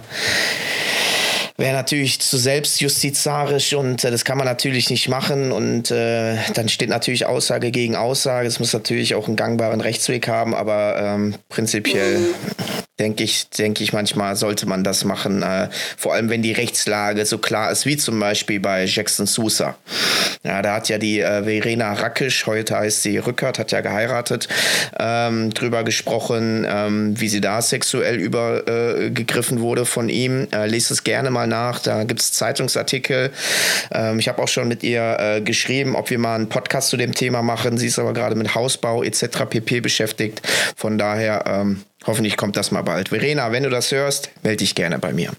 wäre natürlich zu selbstjustizarisch und äh, das kann man natürlich nicht machen und äh, dann steht natürlich Aussage gegen Aussage. Es muss natürlich auch einen gangbaren Rechtsweg haben, aber ähm, prinzipiell denke ich, denke ich manchmal sollte man das machen, äh, vor allem wenn die Rechtslage so klar ist, wie zum Beispiel bei Jackson Sousa. Ja, da hat ja die äh, Verena Rackisch, heute heißt sie Rückert, hat ja geheiratet, ähm, drüber gesprochen, ähm, wie sie da sexuell übergegriffen äh, wurde von ihm. Äh, lest es gerne mal nach, da gibt es Zeitungsartikel. Ähm, ich habe auch schon mit ihr äh, geschrieben, ob wir mal einen Podcast zu dem Thema machen. Sie ist aber gerade mit Hausbau etc. pp beschäftigt. Von daher ähm, Hoffentlich kommt das mal bald. Verena, wenn du das hörst, melde dich gerne bei mir.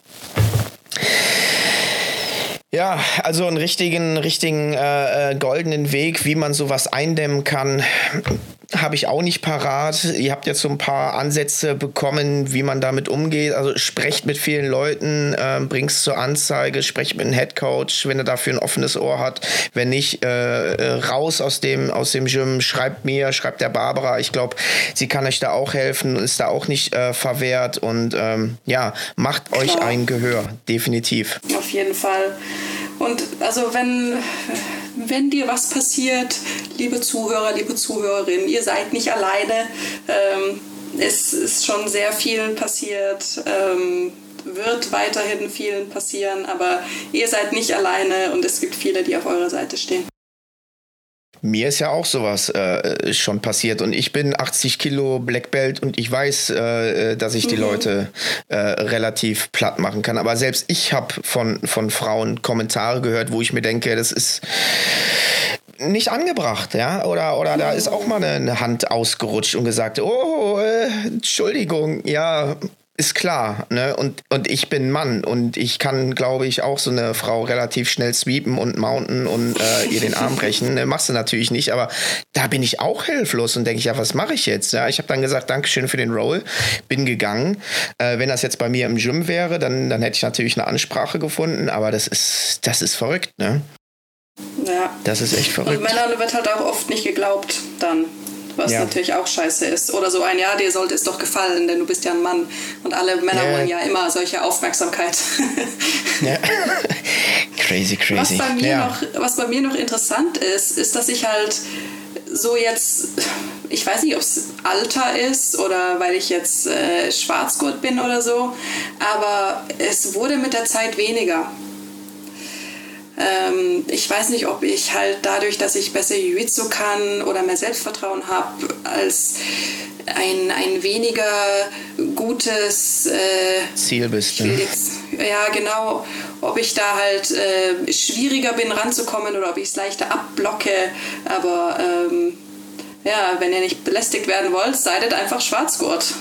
Ja, also einen richtigen, richtigen äh, äh goldenen Weg, wie man sowas eindämmen kann habe ich auch nicht parat. Ihr habt jetzt so ein paar Ansätze bekommen, wie man damit umgeht. Also sprecht mit vielen Leuten, äh, bringt es zur Anzeige, sprecht mit einem Headcoach, wenn er dafür ein offenes Ohr hat. Wenn nicht, äh, äh, raus aus dem, aus dem Gym, schreibt mir, schreibt der Barbara. Ich glaube, sie kann euch da auch helfen, ist da auch nicht äh, verwehrt. Und ähm, ja, macht Klar. euch ein Gehör, definitiv. Auf jeden Fall. Und also wenn wenn dir was passiert, liebe Zuhörer, liebe Zuhörerinnen, ihr seid nicht alleine. Ähm, es ist schon sehr vielen passiert, ähm, wird weiterhin vielen passieren, aber ihr seid nicht alleine und es gibt viele, die auf eurer Seite stehen. Mir ist ja auch sowas äh, schon passiert und ich bin 80 Kilo Black Belt und ich weiß, äh, dass ich die mhm. Leute äh, relativ platt machen kann. Aber selbst ich habe von, von Frauen Kommentare gehört, wo ich mir denke, das ist nicht angebracht, ja, oder oder da ist auch mal eine Hand ausgerutscht und gesagt, oh, äh, Entschuldigung, ja, ist klar, ne? Und, und ich bin Mann und ich kann, glaube ich, auch so eine Frau relativ schnell sweepen und mounten und äh, ihr den Arm brechen. Ne? Machst du natürlich nicht, aber da bin ich auch hilflos und denke ich, ja, was mache ich jetzt? Ja, ich habe dann gesagt, Dankeschön für den Roll, bin gegangen. Äh, wenn das jetzt bei mir im Gym wäre, dann, dann hätte ich natürlich eine Ansprache gefunden, aber das ist, das ist verrückt, ne? Ja. Das ist echt verrückt. Und Männern wird halt auch oft nicht geglaubt dann. Was Ja. natürlich auch scheiße ist. Oder so ein, ja, dir sollte es doch gefallen, denn du bist ja ein Mann. Und alle Männer Ja. wollen ja immer solche Aufmerksamkeit. Ja. crazy, Was crazy. bei, mir ja. noch, was bei mir noch interessant ist, ist, dass ich halt so jetzt, ich weiß nicht, ob es Alter ist oder weil ich jetzt äh, Schwarzgurt bin oder so, aber es wurde mit der Zeit weniger. Ähm, ich weiß nicht, ob ich halt dadurch, dass ich besser Jiu-Jitsu kann oder mehr Selbstvertrauen habe, als ein, ein weniger gutes äh, Ziel bist jetzt, ja, genau, ob ich da halt äh, schwieriger bin ranzukommen oder ob ich es leichter abblocke. Aber ähm, ja, wenn ihr nicht belästigt werden wollt, seidet einfach Schwarzgurt.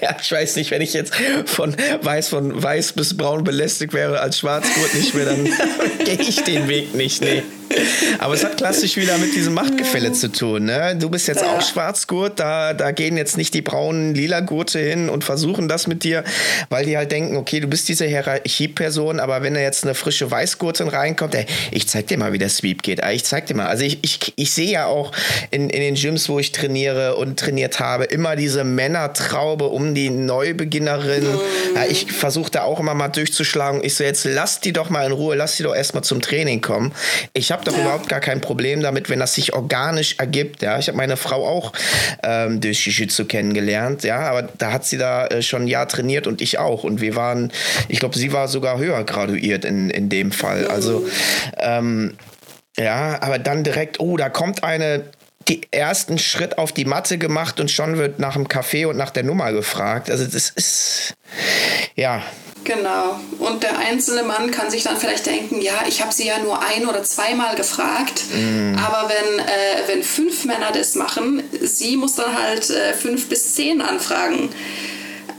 Ja, ich weiß nicht, wenn ich jetzt von weiß, von weiß bis braun belästigt wäre als Schwarzgurt nicht mehr, dann gehe ich den Weg nicht. Nee. Aber es hat klassisch wieder mit diesem Machtgefälle zu tun. Ne? Du bist jetzt Ja. auch Schwarzgurt, da, da gehen jetzt nicht die braunen lila Gurte hin und versuchen das mit dir, weil die halt denken, okay, du bist diese Hierarchieperson, aber wenn da jetzt eine frische Weißgurtin reinkommt, ey, ich zeig dir mal, wie der Sweep geht. Ey, Ich zeig dir mal. Also ich, ich, ich sehe ja auch in, in den Gyms, wo ich trainiere und trainiert habe, immer diese Männertraube um die Neubeginnerin. Ja, ich versuche da auch immer mal durchzuschlagen. Ich so, jetzt lass die doch mal in Ruhe, lass die doch erstmal zum Training kommen. Ich habe doch Ja. überhaupt gar kein Problem damit, wenn das sich organisch ergibt. Ja, ich habe meine Frau auch ähm, durch Jiu-Jitsu kennengelernt. Ja, aber da hat sie da äh, schon ein Jahr trainiert und ich auch. Und wir waren, ich glaube, sie war sogar höher graduiert in, in dem Fall. Also, ähm, ja, aber dann direkt, oh, da kommt eine, die ersten Schritt auf die Matte gemacht und schon wird nach dem Kaffee und nach der Nummer gefragt. Also das ist, ja, genau. Und der einzelne Mann kann sich dann vielleicht denken, ja, ich habe sie ja nur ein oder zweimal gefragt. Aber wenn, äh, wenn fünf Männer das machen, sie muss dann halt äh, fünf bis zehn Anfragen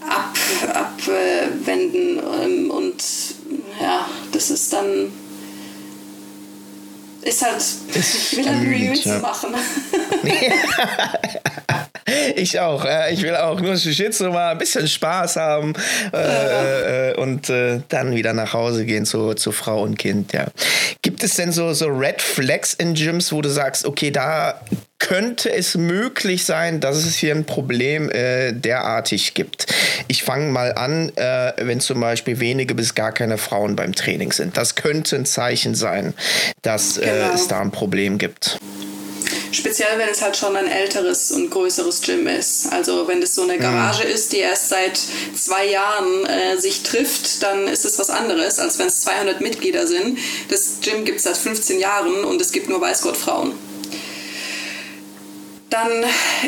ab, abwenden. Ähm, und ja, das ist dann. Ist halt. Ich will halt Reels ja. machen. Ich auch. Äh, ich will auch nur Jiu-Jitsu mal ein bisschen Spaß haben äh, äh, und äh, dann wieder nach Hause gehen zu, zu Frau und Kind. Ja. Gibt es denn so, so Red Flags in Gyms, wo du sagst, okay, da könnte es möglich sein, dass es hier ein Problem äh, derartig gibt? Ich fange mal an, äh, wenn zum Beispiel wenige bis gar keine Frauen beim Training sind. Das könnte ein Zeichen sein, dass äh, Genau. es da ein Problem gibt. Speziell, wenn es halt schon ein älteres und größeres Gym ist. Also wenn es so eine Garage ist, die erst seit zwei Jahren äh, sich trifft, dann ist es was anderes, als wenn es 200 Mitglieder sind. Das Gym gibt es seit 15 Jahren und es gibt nur Weißgurtfrauen. Dann,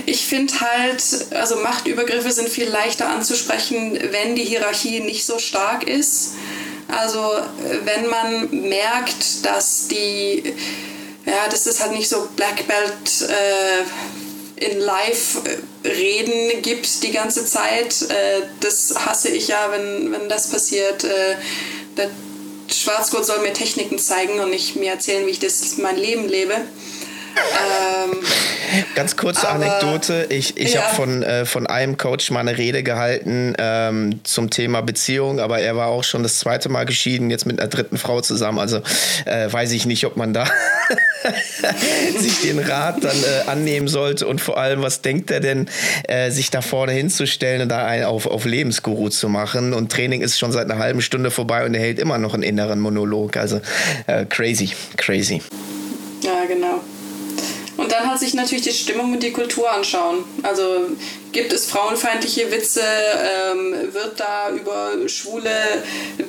ich finde halt, also Machtübergriffe sind viel leichter anzusprechen, wenn die Hierarchie nicht so stark ist. Also wenn man merkt, dass die, ja, dass es halt nicht so Black Belt äh, in Live äh, Reden gibt die ganze Zeit. Äh, das hasse ich ja, wenn, wenn das passiert. Äh, der Schwarzgurt soll mir Techniken zeigen und nicht mir erzählen, wie ich das mein Leben lebe. Ähm, Ganz kurze Aber- Anekdote. Ich, ich Ja. habe von, äh, von einem Coach mal eine Rede gehalten ähm, zum Thema Beziehung, aber er war auch schon das zweite Mal geschieden, jetzt mit einer dritten Frau zusammen. Also äh, weiß ich nicht, ob man da sich den Rat dann äh, annehmen sollte und vor allem, was denkt er denn, äh, sich da vorne hinzustellen und da einen auf, auf Lebensguru zu machen. Und Training ist schon seit einer halben Stunde vorbei und er hält immer noch einen inneren Monolog. Also äh, crazy, crazy. Ja, genau. Und dann halt sich natürlich die Stimmung und die Kultur anschauen. Also gibt es frauenfeindliche Witze, ähm, wird da über Schwule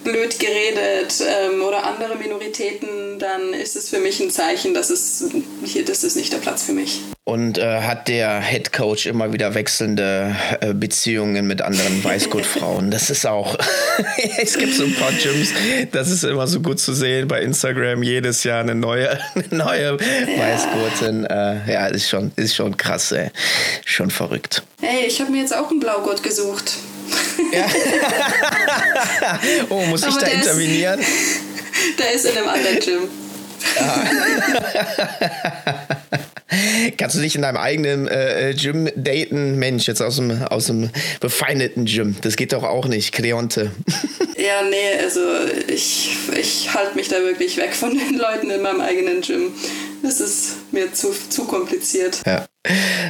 blöd geredet ähm, oder andere Minoritäten, dann ist es für mich ein Zeichen, dass es hier, das ist nicht der Platz für mich. Und äh, hat der Head Coach immer wieder wechselnde äh, Beziehungen mit anderen Weißgurtfrauen. Das ist auch. es gibt so ein paar Gyms, das ist immer so gut zu sehen bei Instagram. Jedes Jahr eine neue, eine neue Weißgurtin. Äh, ja, ist schon, ist schon krass, ey. Schon verrückt. Hey, ich habe mir jetzt auch einen Blaugurt gesucht. Oh, muss ich Aber da der ist- intervenieren? Der ist in einem anderen Gym. Kannst du dich in deinem eigenen äh, Gym daten? Mensch, jetzt aus dem, aus dem befeindeten Gym. Das geht doch auch nicht. Kleonte. Ja, nee, also ich, ich halte mich da wirklich weg von den Leuten in meinem eigenen Gym. Das ist mir zu, zu kompliziert. Ja.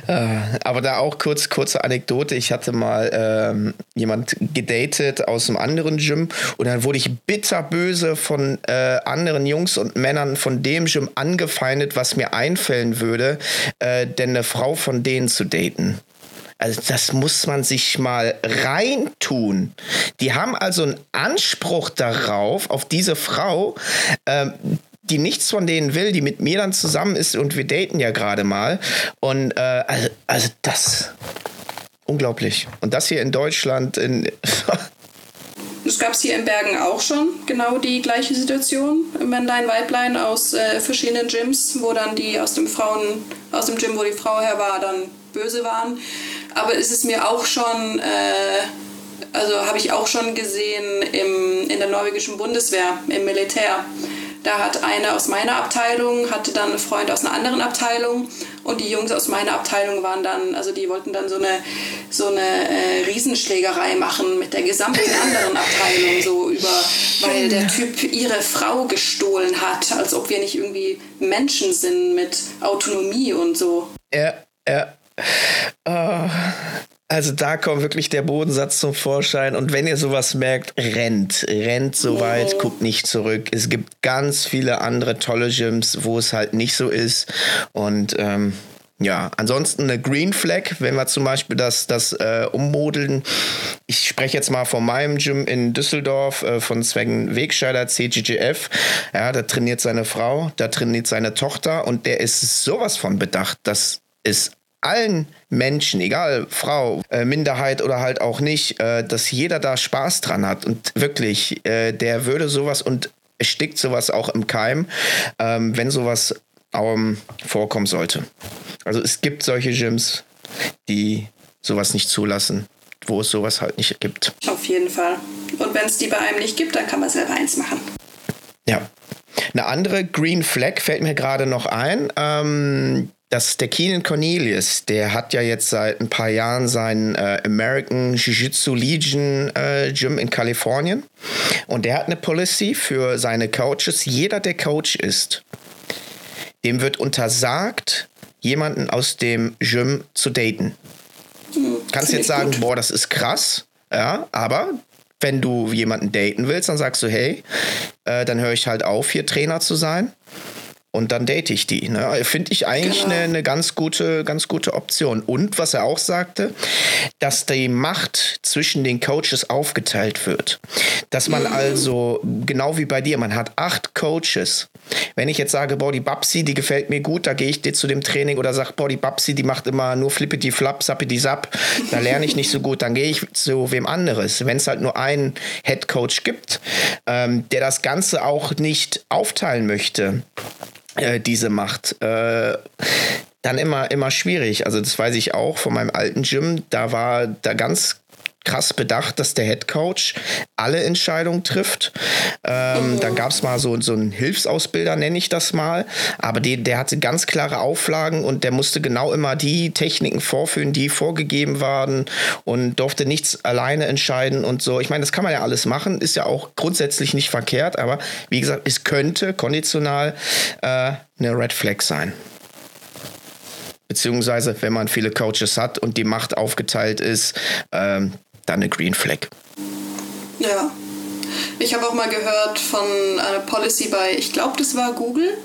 Äh, aber da auch kurz, kurze Anekdote. Ich hatte mal ähm, jemand gedatet aus einem anderen Gym und dann wurde ich bitterböse von äh, anderen Jungs und Männern von dem Gym angefeindet, was mir einfällen würde, äh, denn eine Frau von denen zu daten. Also das muss man sich mal reintun. Die haben also einen Anspruch darauf, auf diese Frau, ähm, die nichts von denen will, die mit mir dann zusammen ist und wir daten ja gerade mal. Und äh, also, also das unglaublich. Und das hier in Deutschland in Das gab es hier in Bergen auch schon, genau die gleiche Situation. Männlein, Weiblein aus äh, verschiedenen Gyms, wo dann die aus dem Frauen, aus dem Gym, wo die Frau her war, dann böse waren. Aber es ist mir auch schon, äh, also habe ich auch schon gesehen im, in der norwegischen Bundeswehr, im Militär da hat eine aus meiner Abteilung, hatte dann eine Freund aus einer anderen Abteilung und die Jungs aus meiner Abteilung waren dann, also die wollten dann so eine, so eine äh, Riesenschlägerei machen mit der gesamten anderen Abteilung, so über, weil der Typ ihre Frau gestohlen hat, als ob wir nicht irgendwie Menschen sind mit Autonomie und so. Ja, ja. Oh. Also da kommt wirklich der Bodensatz zum Vorschein. Und wenn ihr sowas merkt, rennt. Rennt so weit, guckt nicht zurück. Es gibt ganz viele andere tolle Gyms, wo es halt nicht so ist. Und ähm, ja, ansonsten eine Green Flag, wenn wir zum Beispiel das, das äh, ummodeln. Ich spreche jetzt mal von meinem Gym in Düsseldorf, äh, von Sven Wegscheider, CGGF. Ja, da trainiert seine Frau, da trainiert seine Tochter und der ist sowas von bedacht, dass es allen Menschen, egal Frau, äh, Minderheit oder halt auch nicht, äh, dass jeder da Spaß dran hat. Und wirklich, äh, der würde sowas und erstickt sowas auch im Keim, ähm, wenn sowas ähm, vorkommen sollte. Also es gibt solche Gyms, die sowas nicht zulassen, wo es sowas halt nicht gibt. Auf jeden Fall. Und wenn es die bei einem nicht gibt, dann kann man selber eins machen. Ja. Eine andere Green Flag fällt mir gerade noch ein. Ähm, das ist der Keenan Cornelius, der hat ja jetzt seit ein paar Jahren sein äh, American Jiu-Jitsu Legion äh, Gym in Kalifornien. Und der hat eine Policy für seine Coaches. Jeder, der Coach ist, dem wird untersagt, jemanden aus dem Gym zu daten. Hm, Kannst jetzt sagen, gut. boah, das ist krass. Ja, aber wenn du jemanden daten willst, dann sagst du, hey, äh, dann höre ich halt auf, hier Trainer zu sein und dann date ich die. Ne? Finde ich eigentlich genau. eine, eine ganz gute, ganz gute Option. Und was er auch sagte, dass die Macht zwischen den Coaches aufgeteilt wird. Dass man mhm. also, genau wie bei dir, man hat acht Coaches. Wenn ich jetzt sage, boah, die Babsi, die gefällt mir gut, da gehe ich dir zu dem Training oder sage, boah, die Babsi, die macht immer nur flippity flap, sappity sap, da lerne ich nicht so gut, dann gehe ich zu wem anderes. Wenn es halt nur einen Head Coach gibt, ähm, der das Ganze auch nicht aufteilen möchte, äh, diese Macht. Äh, dann immer, immer schwierig. Also das weiß ich auch von meinem alten Gym. Da war da ganz krass bedacht, dass der Head Coach alle Entscheidungen trifft. Ähm. Dann gab es mal so, so einen Hilfsausbilder, nenne ich das mal. Aber die, der hatte ganz klare Auflagen und der musste genau immer die Techniken vorführen, die vorgegeben waren und durfte nichts alleine entscheiden und so. Ich meine, das kann man ja alles machen, ist ja auch grundsätzlich nicht verkehrt, aber wie gesagt, es könnte konditional äh, eine Red Flag sein. Beziehungsweise, wenn man viele Coaches hat und die Macht aufgeteilt ist, ähm, dann eine Green Flag. Ja. Ich habe auch mal gehört von einer Policy bei, ich glaube, das war Google,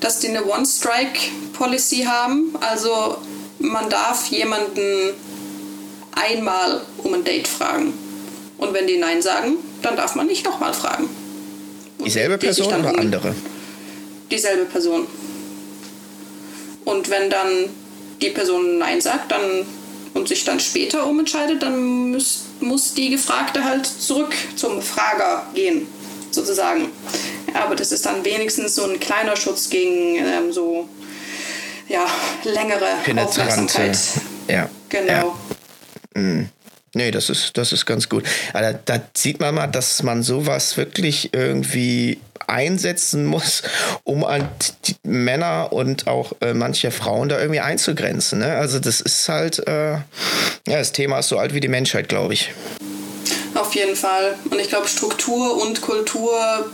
dass die eine One-Strike-Policy haben. Also man darf jemanden einmal um ein Date fragen. Und wenn die Nein sagen, dann darf man nicht nochmal fragen. Und Dieselbe Person oder andere? Dieselbe Person. Und wenn dann die Person Nein sagt, dann und sich dann später umentscheidet, dann muss, muss die Gefragte halt zurück zum Frager gehen, sozusagen. Aber das ist dann wenigstens so ein kleiner Schutz gegen ähm, so ja, längere Aufmerksamkeit. Ja. Genau. Ja. Mm. Nee, das ist, das ist ganz gut. Aber da, da sieht man mal, dass man sowas wirklich irgendwie einsetzen muss, um an Männer und auch äh, manche Frauen da irgendwie einzugrenzen. Ne? Also das ist halt, äh, ja, das Thema ist so alt wie die Menschheit, glaube ich. Auf jeden Fall. Und ich glaube, Struktur und Kultur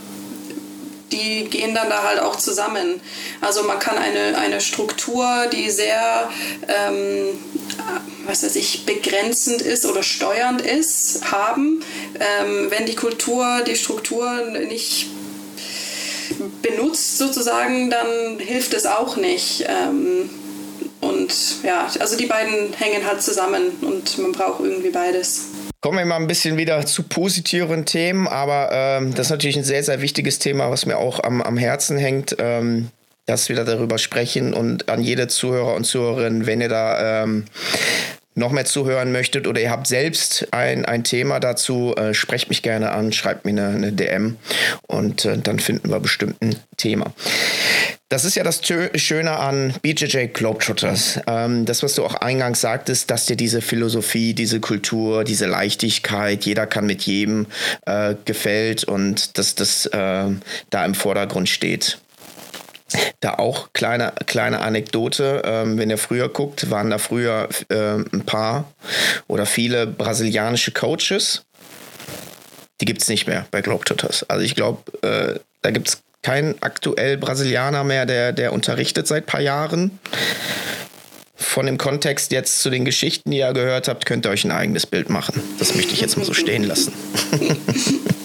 die gehen dann da halt auch zusammen. Also man kann eine, eine Struktur, die sehr, ähm, was weiß ich, begrenzend ist oder steuernd ist, haben. Ähm, wenn die Kultur, die Struktur nicht benutzt sozusagen, dann hilft es auch nicht. Ähm, und ja, also die beiden hängen halt zusammen und man braucht irgendwie beides. Kommen wir mal ein bisschen wieder zu positiveren Themen, aber ähm, das ist natürlich ein sehr, sehr wichtiges Thema, was mir auch am, am Herzen hängt. Ähm, dass wir darüber sprechen und an jede Zuhörer und Zuhörerin, wenn ihr da ähm, noch mehr zuhören möchtet oder ihr habt selbst ein, ein Thema dazu, äh, sprecht mich gerne an, schreibt mir eine, eine DM und äh, dann finden wir bestimmt ein Thema. Das ist ja das Schöne an BJJ Globetrotters. Ähm, das, was du auch eingangs sagtest, dass dir diese Philosophie, diese Kultur, diese Leichtigkeit, jeder kann mit jedem äh, gefällt und dass das äh, da im Vordergrund steht. Da auch kleine, kleine Anekdote, ähm, wenn ihr früher guckt, waren da früher äh, ein paar oder viele brasilianische Coaches. Die gibt es nicht mehr bei Globetrotters. Also ich glaube, äh, da gibt es kein aktuell Brasilianer mehr, der, der unterrichtet seit ein paar Jahren. Von dem Kontext jetzt zu den Geschichten, die ihr gehört habt, könnt ihr euch ein eigenes Bild machen. Das möchte ich jetzt mal so stehen lassen.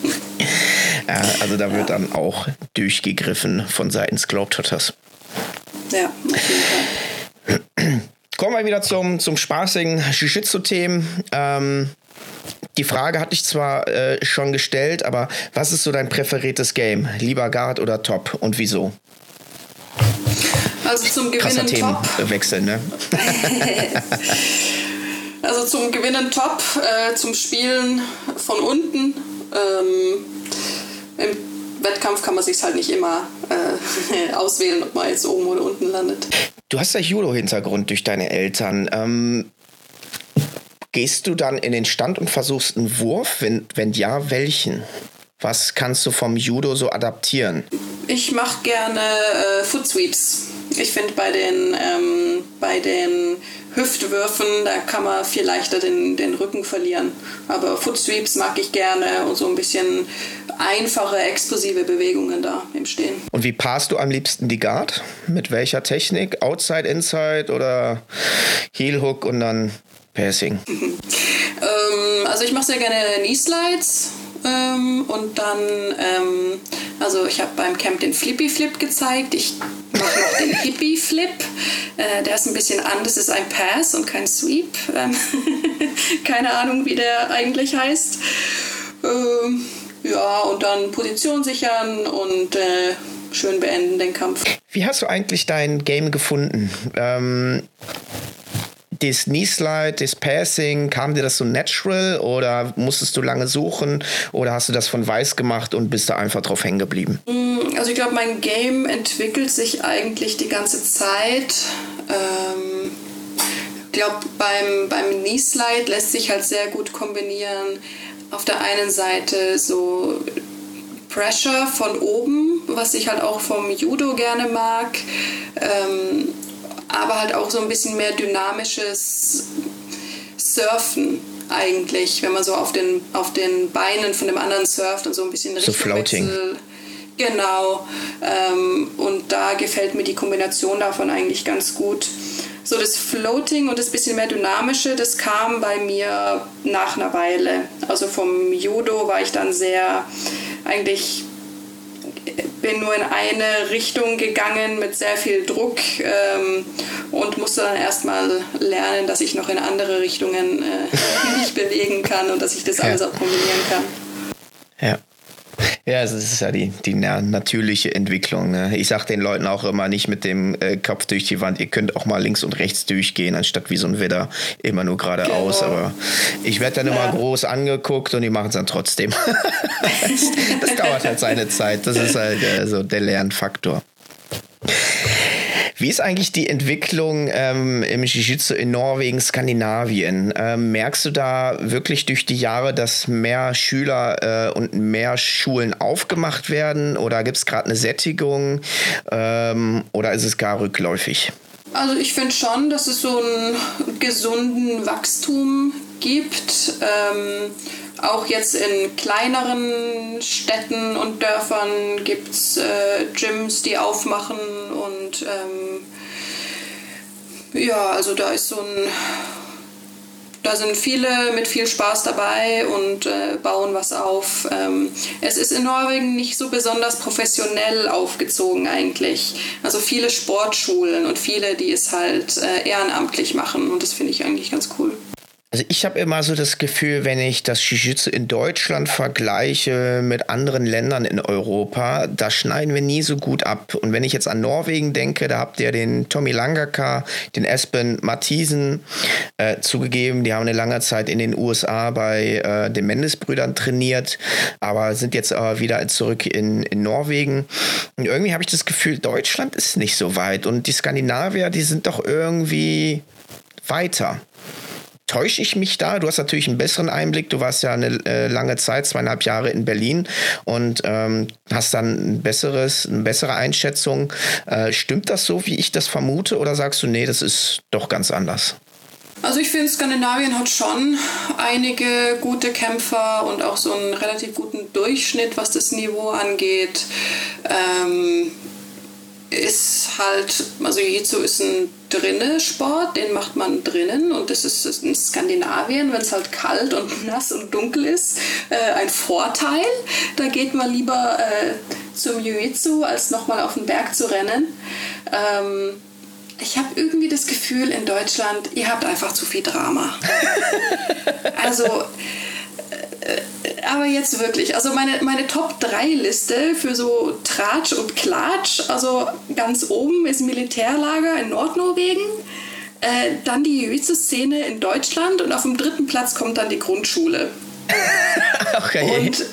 ja, also da wird dann auch durchgegriffen von seitens Globetrotters. Ja, auf jeden Fall. Kommen wir wieder zum, zum spaßigen Jiu-Jitsu-Themen. Ähm, die Frage hatte ich zwar äh, schon gestellt, aber was ist so dein präferiertes Game? Lieber Guard oder Top und wieso? Also zum Gewinnen Top. Wechsel, ne? also zum Gewinnen Top, äh, zum Spielen von unten. Ähm, Im Wettkampf kann man sich halt nicht immer äh, auswählen, ob man jetzt oben oder unten landet. Du hast ja Judo-Hintergrund durch deine Eltern. Ähm, Gehst du dann in den Stand und versuchst einen Wurf? Wenn, wenn ja, welchen? Was kannst du vom Judo so adaptieren? Ich mache gerne äh, Foot Sweeps. Ich finde bei den, ähm, bei den Hüftwürfen, da kann man viel leichter den, den Rücken verlieren. Aber Foot Sweeps mag ich gerne und so ein bisschen einfache, explosive Bewegungen da im Stehen. Und wie passt du am liebsten die Guard? Mit welcher Technik? Outside, Inside oder Heel Hook und dann Passing? ähm, also ich mache sehr gerne Knee Slides ähm, und dann, ähm, also ich habe beim Camp den Flippy Flip gezeigt. Ich mache noch den Hippie Flip. Äh, der ist ein bisschen anders, ist ein Pass und kein Sweep. Ähm, keine Ahnung, wie der eigentlich heißt. Ähm, ja, und dann Position sichern und äh, schön beenden den Kampf. Wie hast du eigentlich dein Game gefunden? Das Knee-Slide, das Passing, kam dir das so natural oder musstest du lange suchen oder hast du das von weiß gemacht und bist da einfach drauf hängen geblieben? Mm, also ich glaube, mein Game entwickelt sich eigentlich die ganze Zeit. Ähm, ich glaube, beim, beim Knee-Slide lässt sich halt sehr gut kombinieren. Auf der einen Seite so Pressure von oben, was ich halt auch vom Judo gerne mag. Ähm, aber halt auch so ein bisschen mehr dynamisches Surfen eigentlich, wenn man so auf den, auf den Beinen von dem anderen surft und so ein bisschen so floating. Genau. Ähm, und da gefällt mir die Kombination davon eigentlich ganz gut. So das Floating und das bisschen mehr Dynamische, das kam bei mir nach einer Weile. Also vom Judo war ich dann sehr eigentlich bin nur in eine Richtung gegangen mit sehr viel Druck ähm, und musste dann erstmal lernen, dass ich noch in andere Richtungen äh, mich bewegen kann und dass ich das ja. alles auch kombinieren kann. Ja. Ja, es ist ja die, die natürliche Entwicklung. Ne? Ich sage den Leuten auch immer nicht mit dem äh, Kopf durch die Wand, ihr könnt auch mal links und rechts durchgehen, anstatt wie so ein Widder immer nur geradeaus. Genau. Aber ich werde dann ja. immer groß angeguckt und die machen es dann trotzdem. das, das, dauert halt seine Zeit. Das ist halt äh, so der Lernfaktor. Wie ist eigentlich die Entwicklung ähm, im Jiu-Jitsu in Norwegen, Skandinavien? Ähm, merkst du da wirklich durch die Jahre, dass mehr Schüler äh, und mehr Schulen aufgemacht werden? Oder gibt es gerade eine Sättigung? Ähm, oder ist es gar rückläufig? Also ich finde schon, dass es so einen gesunden Wachstum gibt. Ähm, auch jetzt in kleineren Städten und Dörfern gibt es äh, Gyms, die aufmachen und ähm, ja, also da ist so ein da sind viele mit viel Spaß dabei und äh, bauen was auf. Ähm, es ist in Norwegen nicht so besonders professionell aufgezogen eigentlich. Also viele Sportschulen und viele, die es halt äh, ehrenamtlich machen und das finde ich eigentlich ganz cool. Also ich habe immer so das Gefühl, wenn ich das Jiu-Jitsu in Deutschland vergleiche mit anderen Ländern in Europa, da schneiden wir nie so gut ab. Und wenn ich jetzt an Norwegen denke, da habt ihr den Tommy Langaka, den Espen Mathisen äh, zugegeben. Die haben eine lange Zeit in den USA bei äh, den Mendes-Brüdern trainiert, aber sind jetzt aber wieder zurück in, in Norwegen. Und irgendwie habe ich das Gefühl, Deutschland ist nicht so weit. Und die Skandinavier, die sind doch irgendwie weiter. Täusche ich mich da? Du hast natürlich einen besseren Einblick. Du warst ja eine äh, lange Zeit, zweieinhalb Jahre in Berlin und ähm, hast dann ein besseres, eine bessere Einschätzung. Äh, stimmt das so, wie ich das vermute, oder sagst du, nee, das ist doch ganz anders? Also ich finde, Skandinavien hat schon einige gute Kämpfer und auch so einen relativ guten Durchschnitt, was das Niveau angeht. Ähm, ist halt, also Jiu-Jitsu ist ein drinne Sport, den macht man drinnen und das ist in Skandinavien, wenn es halt kalt und nass und dunkel ist, äh, ein Vorteil. Da geht man lieber äh, zum Jiu-Jitsu, als nochmal auf den Berg zu rennen. Ähm, ich habe irgendwie das Gefühl in Deutschland, ihr habt einfach zu viel Drama. also aber jetzt wirklich, also meine, meine Top-3-Liste für so Tratsch und Klatsch, also ganz oben ist Militärlager in Nordnorwegen, äh, dann die Jiu-Jitsu-Szene in Deutschland und auf dem dritten Platz kommt dann die Grundschule. okay. Und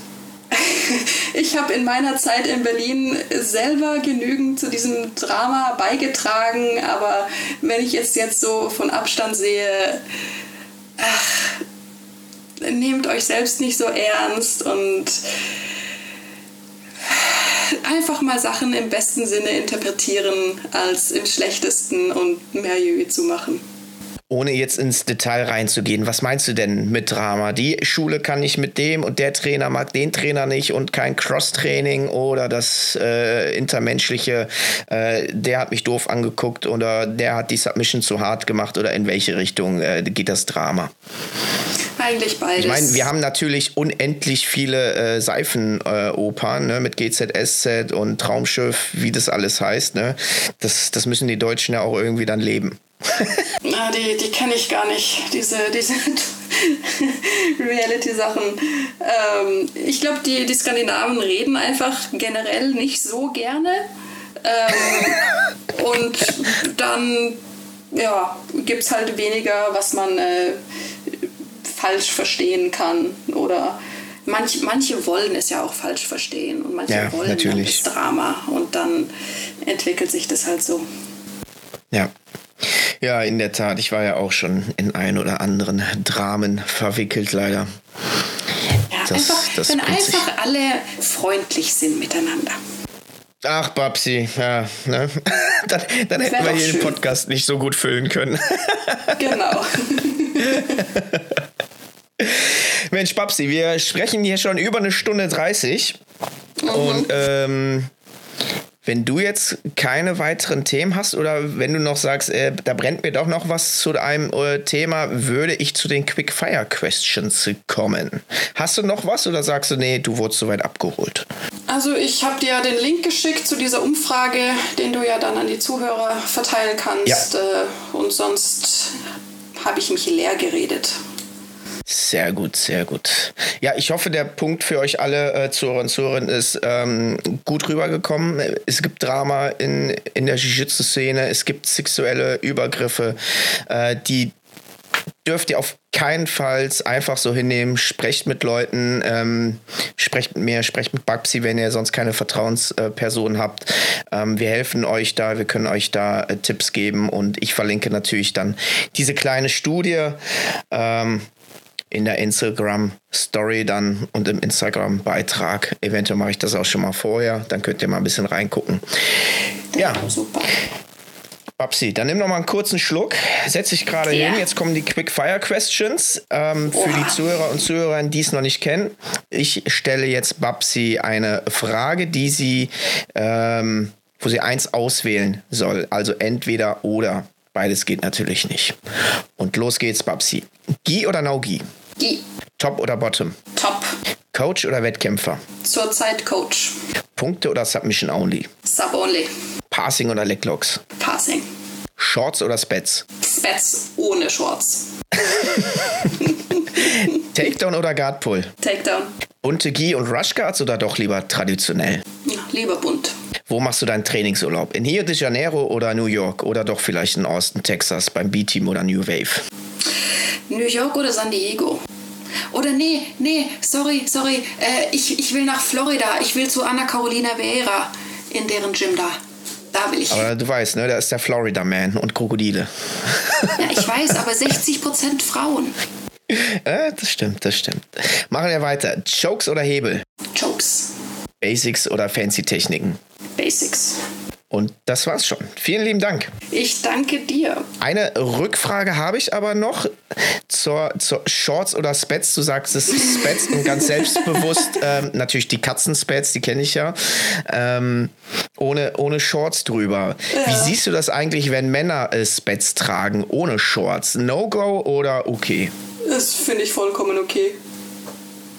ich habe in meiner Zeit in Berlin selber genügend zu diesem Drama beigetragen, aber wenn ich es jetzt so von Abstand sehe, ach, nehmt euch selbst nicht so ernst und einfach mal Sachen im besten Sinne interpretieren als im schlechtesten und mehr Jüge zu machen ohne jetzt ins Detail reinzugehen, was meinst du denn mit Drama? Die Schule kann nicht mit dem und der Trainer mag den Trainer nicht und kein Cross-Training oder das äh, intermenschliche, äh, der hat mich doof angeguckt oder der hat die Submission zu hart gemacht oder in welche Richtung äh, geht das Drama? Eigentlich beides. Ich meine, wir haben natürlich unendlich viele äh, Seifenopern ne, mit GZSZ und Traumschiff, wie das alles heißt. Ne? Das, das müssen die Deutschen ja auch irgendwie dann leben. Na, die, die kenne ich gar nicht, diese, diese Reality-Sachen. Ähm, ich glaube, die, die Skandinaven reden einfach generell nicht so gerne. Ähm, und dann ja, gibt es halt weniger, was man äh, falsch verstehen kann. Oder manch, manche wollen es ja auch falsch verstehen und manche ja, wollen natürlich. das Drama. Und dann entwickelt sich das halt so. Ja, ja, in der Tat. Ich war ja auch schon in ein oder anderen Dramen verwickelt, leider. Ja, das, einfach, das wenn einfach alle freundlich sind miteinander. Ach, Babsi, ja, ne? dann, dann hätten wir hier den Podcast nicht so gut füllen können. genau. Mensch, Babsi, wir sprechen hier schon über eine Stunde 30. Mhm. Und ähm, wenn du jetzt keine weiteren Themen hast oder wenn du noch sagst, äh, da brennt mir doch noch was zu einem äh, Thema, würde ich zu den Quick Fire Questions kommen. Hast du noch was oder sagst du, nee, du wurdest soweit abgeholt? Also ich habe dir den Link geschickt zu dieser Umfrage, den du ja dann an die Zuhörer verteilen kannst. Ja. Äh, und sonst habe ich mich leer geredet. Sehr gut, sehr gut. Ja, ich hoffe, der Punkt für euch alle äh, Zuhörer und Zuhörerinnen ist ähm, gut rübergekommen. Es gibt Drama in, in der Jiu-Jitsu-Szene, es gibt sexuelle Übergriffe, äh, die dürft ihr auf keinen Fall einfach so hinnehmen. Sprecht mit Leuten, ähm, sprecht mit mir, sprecht mit Babsi, wenn ihr sonst keine Vertrauensperson äh, habt. Ähm, wir helfen euch da, wir können euch da äh, Tipps geben und ich verlinke natürlich dann diese kleine Studie. Ähm, in der Instagram-Story dann und im Instagram-Beitrag. Eventuell mache ich das auch schon mal vorher, dann könnt ihr mal ein bisschen reingucken. Ja, super. Babsi, dann nimm noch mal einen kurzen Schluck. Setz dich gerade Ja. hin. Jetzt kommen die Quick Fire Questions ähm, für die Zuhörer und Zuhörerinnen, die es noch nicht kennen. Ich stelle jetzt Babsi eine Frage, die sie, ähm, wo sie eins auswählen soll. Also entweder oder. Beides geht natürlich nicht. Und los geht's, Babsi. Gi oder No Gi? Top oder Bottom? Top. Coach oder Wettkämpfer? Zurzeit Coach. Punkte oder Submission Only? Sub only. Passing oder Leglocks? Passing. Shorts oder Spets? Spets ohne Shorts. Takedown oder Guard Pull? Takedown. Bunte Gi und Rush Guards oder doch lieber traditionell? Ja, lieber bunt. Wo machst du deinen Trainingsurlaub? In Rio de Janeiro oder New York? Oder doch vielleicht in Austin, Texas beim B-Team oder New Wave? New York oder San Diego? Oder nee, nee, sorry, sorry. Äh, ich, ich will nach Florida. Ich will zu Anna Carolina Vieira in deren Gym da. Da will ich. Aber du weißt, ne, da ist der Florida Man und Krokodile. Ja, ich weiß, aber 60% Frauen. äh, das stimmt, das stimmt. Machen wir weiter. Chokes oder Hebel? Jokes. Basics oder Fancy Techniken? Basics. Und das war's schon. Vielen lieben Dank. Ich danke dir. Eine Rückfrage habe ich aber noch zur, zur Shorts oder Spets. Du sagst es ist Spets und ganz selbstbewusst. ähm, natürlich die Katzenspets, die kenne ich ja. Ähm, ohne, ohne Shorts drüber. Wie siehst du das eigentlich, wenn Männer äh, Spets tragen ohne Shorts? No-Go oder okay? Das finde ich vollkommen okay.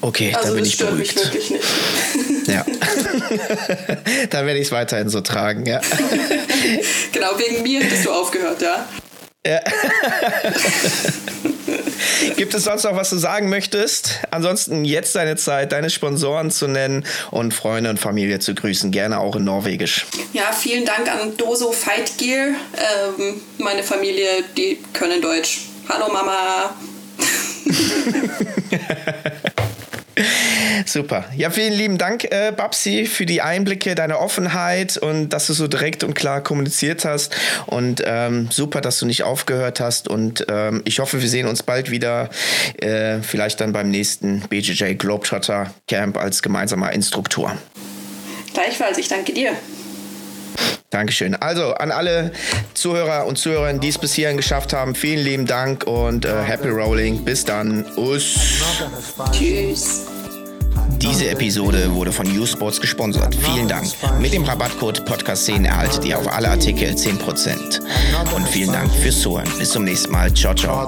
Okay, dann Also bin das ich stört mich beruhigt. wirklich nicht. Ja. dann werde ich es weiterhin so tragen, ja. genau, wegen mir hättest du aufgehört, ja? Gibt es sonst noch was du sagen möchtest? Ansonsten jetzt deine Zeit, deine Sponsoren zu nennen und Freunde und Familie zu grüßen, gerne auch in Norwegisch. Ja, vielen Dank an Doso Fight Gear. Ähm, meine Familie, die können Deutsch. Hallo Mama. Super. Ja, vielen lieben Dank, äh, Babsi, für die Einblicke, deine Offenheit und dass du so direkt und klar kommuniziert hast. Und ähm, super, dass du nicht aufgehört hast. Und ähm, ich hoffe, wir sehen uns bald wieder, äh, vielleicht dann beim nächsten BJJ Globetrotter Camp als gemeinsamer Instruktor. Gleichfalls, ich danke dir. Dankeschön. Also an alle Zuhörer und Zuhörerinnen, die es bis hierhin geschafft haben, vielen lieben Dank und äh, Happy Rolling. Bis dann. Us. Tschüss. Diese Episode wurde von U-Sports gesponsert. Vielen Dank. Mit dem Rabattcode Podcast10 erhaltet ihr auf alle Artikel 10%. Und vielen Dank fürs Zuhören. Bis zum nächsten Mal. Ciao, ciao.